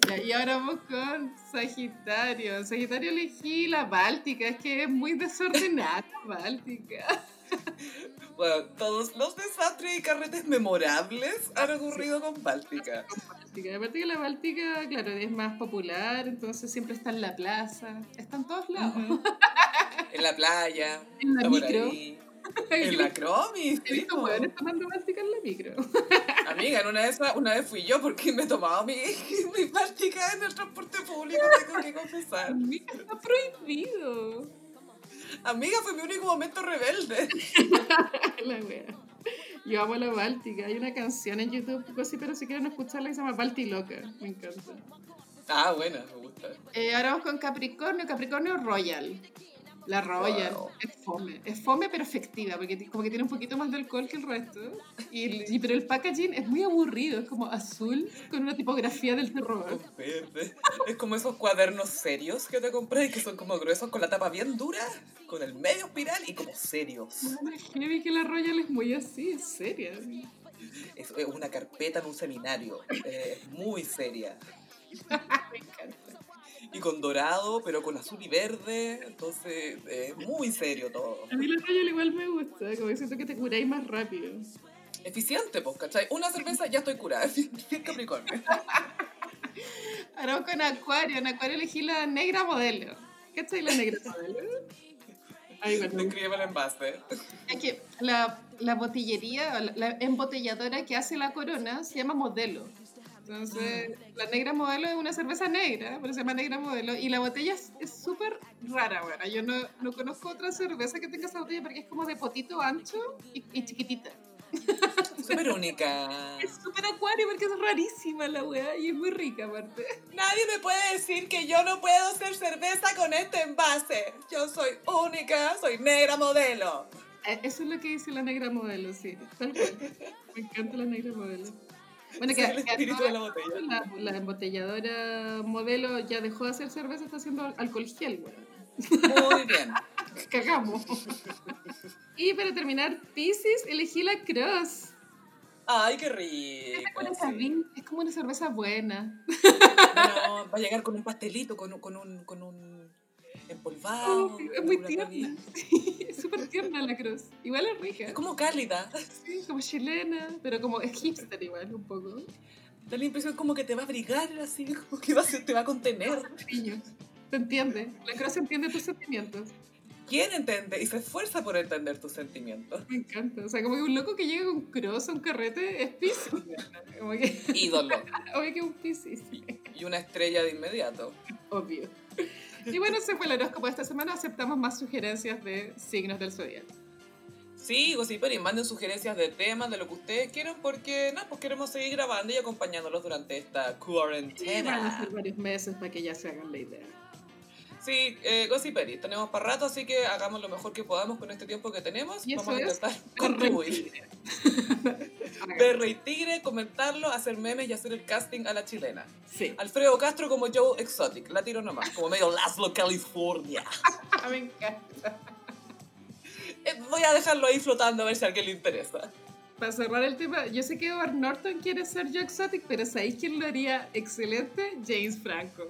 Ya, y ahora vamos con Sagitario. Sagitario elegí la Báltica, es que es muy desordenada Báltica. Bueno, todos los desastres y carretes memorables han ocurrido con Báltica. Báltica. Aparte que la Báltica, claro, es más popular, entonces siempre está en la plaza, está en todos lados. En la playa, En la micro. En la cromis. He visto tomando Báltica en la micro. Amiga, en una de esas, una vez fui yo porque me tomaba mi, mi Báltica en el transporte público, tengo que confesar. Está prohibido. Amiga, fue mi único momento rebelde. La wea. Yo amo la Báltica. Hay una canción en YouTube, así, pero si quieren escucharla, que se llama Balti Loca. Me encanta. Ah, buena, me gusta. Eh, ahora vamos con Capricornio. Capricornio Royal. La Royal. Wow. Es fome. Es fome, pero efectiva, porque como que tiene un poquito más de alcohol que el resto. Y, y- pero el packaging es muy aburrido. Es como azul con una tipografía del terror. Es como esos cuadernos serios que te compré que son como gruesos con la tapa bien dura, con el medio espiral y como serios. Bueno, heavy que la Royal es muy así, es seria. Es es una carpeta en un seminario. eh, muy seria. Me encanta. Y con dorado, pero con azul y verde. Entonces, eh, muy serio todo. A mí la Royal igual me gusta, como que siento que te curáis más rápido. Eficiente, pues, ¿cachai? Una cerveza ya estoy curada. Bien Capricornio. Ahora vamos con Acuario. En Acuario elegí la negra modelo. ¿Cachai la negra modelo? Ay, igual me gusta. Describe el envase. Es que la, la botillería, la embotelladora que hace la corona se llama modelo. Entonces, la negra modelo es una cerveza negra, pero se llama negra modelo, y la botella es súper rara, bueno, yo no, no, conozco otra cerveza que tenga esa botella porque es como de potito ancho y, y chiquitita. Súper única. Es súper acuario porque es rarísima la weá y es muy rica aparte. Nadie me puede decir que yo no puedo hacer cerveza con este envase. Yo soy única, soy negra modelo. Eh, eso es lo que dice la negra modelo, sí. Tal cual. Me encanta la negra modelo. Bueno, que, el espíritu de la botella. La, la embotelladora modelo ya dejó de hacer cerveza, está haciendo alcohol gel, weón. Muy bien. Cagamos. Y para terminar, Pisces, elegí la Cross. Ay, qué rico. Es como, sí. es como una cerveza buena. No, va a llegar con un pastelito, con un, con un, con un empolvado. Oh, es muy tierna. Sí, es súper tierna la Cross. Igual es rica. Es como cálida. Sí, como chilena, pero como es hipster igual, un poco. Da la impresión como que te va a abrigar así, como que va te va a contener. Niños. ¿Te entiende? La Cross entiende tus sentimientos. ¿Quién entiende? Y se esfuerza por entender tus sentimientos. Me encanta. O sea, como que un loco que llega con Cross a un carrete es Pisces. Que, Ídolo. obvio que es un Pisces. Y una estrella de inmediato. Obvio. Y bueno, ese fue el horóscopo de esta semana. Aceptamos más sugerencias de signos del zodiaco. Sí, Gossiper, y manden sugerencias de temas, de lo que ustedes quieran, porque nada, pues queremos seguir grabando y acompañándolos durante esta Y van a cuarentena. ser varios meses para que ya se hagan la idea. Sí, eh, tenemos para rato, así que hagamos lo mejor que podamos con este tiempo que tenemos. Y Vamos a intentar contribuir. Perro y tigre, comentarlo, hacer memes y hacer el casting a la chilena. Sí. Alfredo Castro como Joe Exotic, la tiro nomás, como medio Laszlo, California. Me encanta. Eh, Voy a dejarlo ahí flotando a ver si a alguien le interesa. Para cerrar el tema, yo sé que Edward Norton quiere ser Joe Exotic, pero ¿sabéis quién lo haría excelente? James Franco.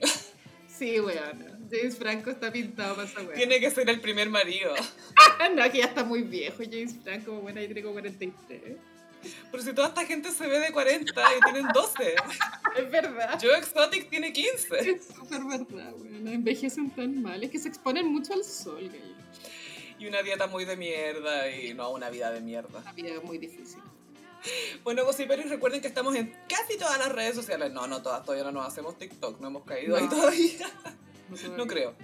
Sí, weón. James Franco está pintado para esa weón. Tiene que ser el primer marido. No, que ya está muy viejo James Franco, bueno, ahí tiene como 43. Pero si toda esta gente se ve de 40 y tienen 12. Es verdad. Joe Exotic tiene 15. Es súper verdad, weón. Envejecen tan mal. Es que se exponen mucho al sol, gallo. Y una dieta muy de mierda y no una vida de mierda. Una vida muy difícil. Bueno, Gossiperis, recuerden que estamos en casi todas las redes sociales. No, no todas, todavía no nos hacemos TikTok, no hemos caído ahí todavía. No, No creo.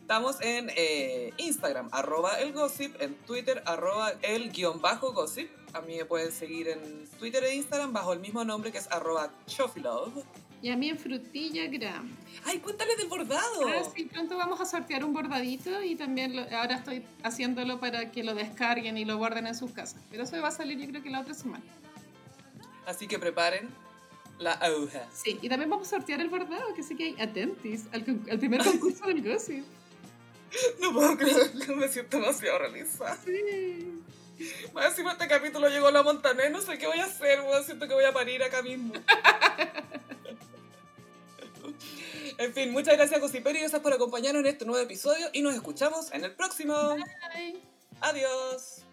Estamos en eh, Instagram, arroba el gossip, en Twitter, arroba el guion bajo gossip. A mí me pueden seguir en Twitter e Instagram bajo el mismo nombre que es arroba chofilove. Y a mí en Frutillagram. ¡Ay, cuéntales del bordado! Ah, sí, pronto vamos a sortear un bordadito y también lo- ahora estoy haciéndolo para que lo descarguen y lo guarden en sus casas. Pero eso va a salir yo creo que la otra semana. Así que preparen la aguja. Sí, y también vamos a sortear el bordado, que sí que hay atentis al, primer concurso del gossip. No puedo creerlo, me siento demasiado realizada. Sí. Más encima este capítulo llegó la montaña, no sé qué voy a hacer, weón. Siento que voy a parir acá mismo. en fin, muchas gracias, Gossiperi, gracias por acompañarnos en este nuevo episodio y nos escuchamos en el próximo. Bye. Adiós.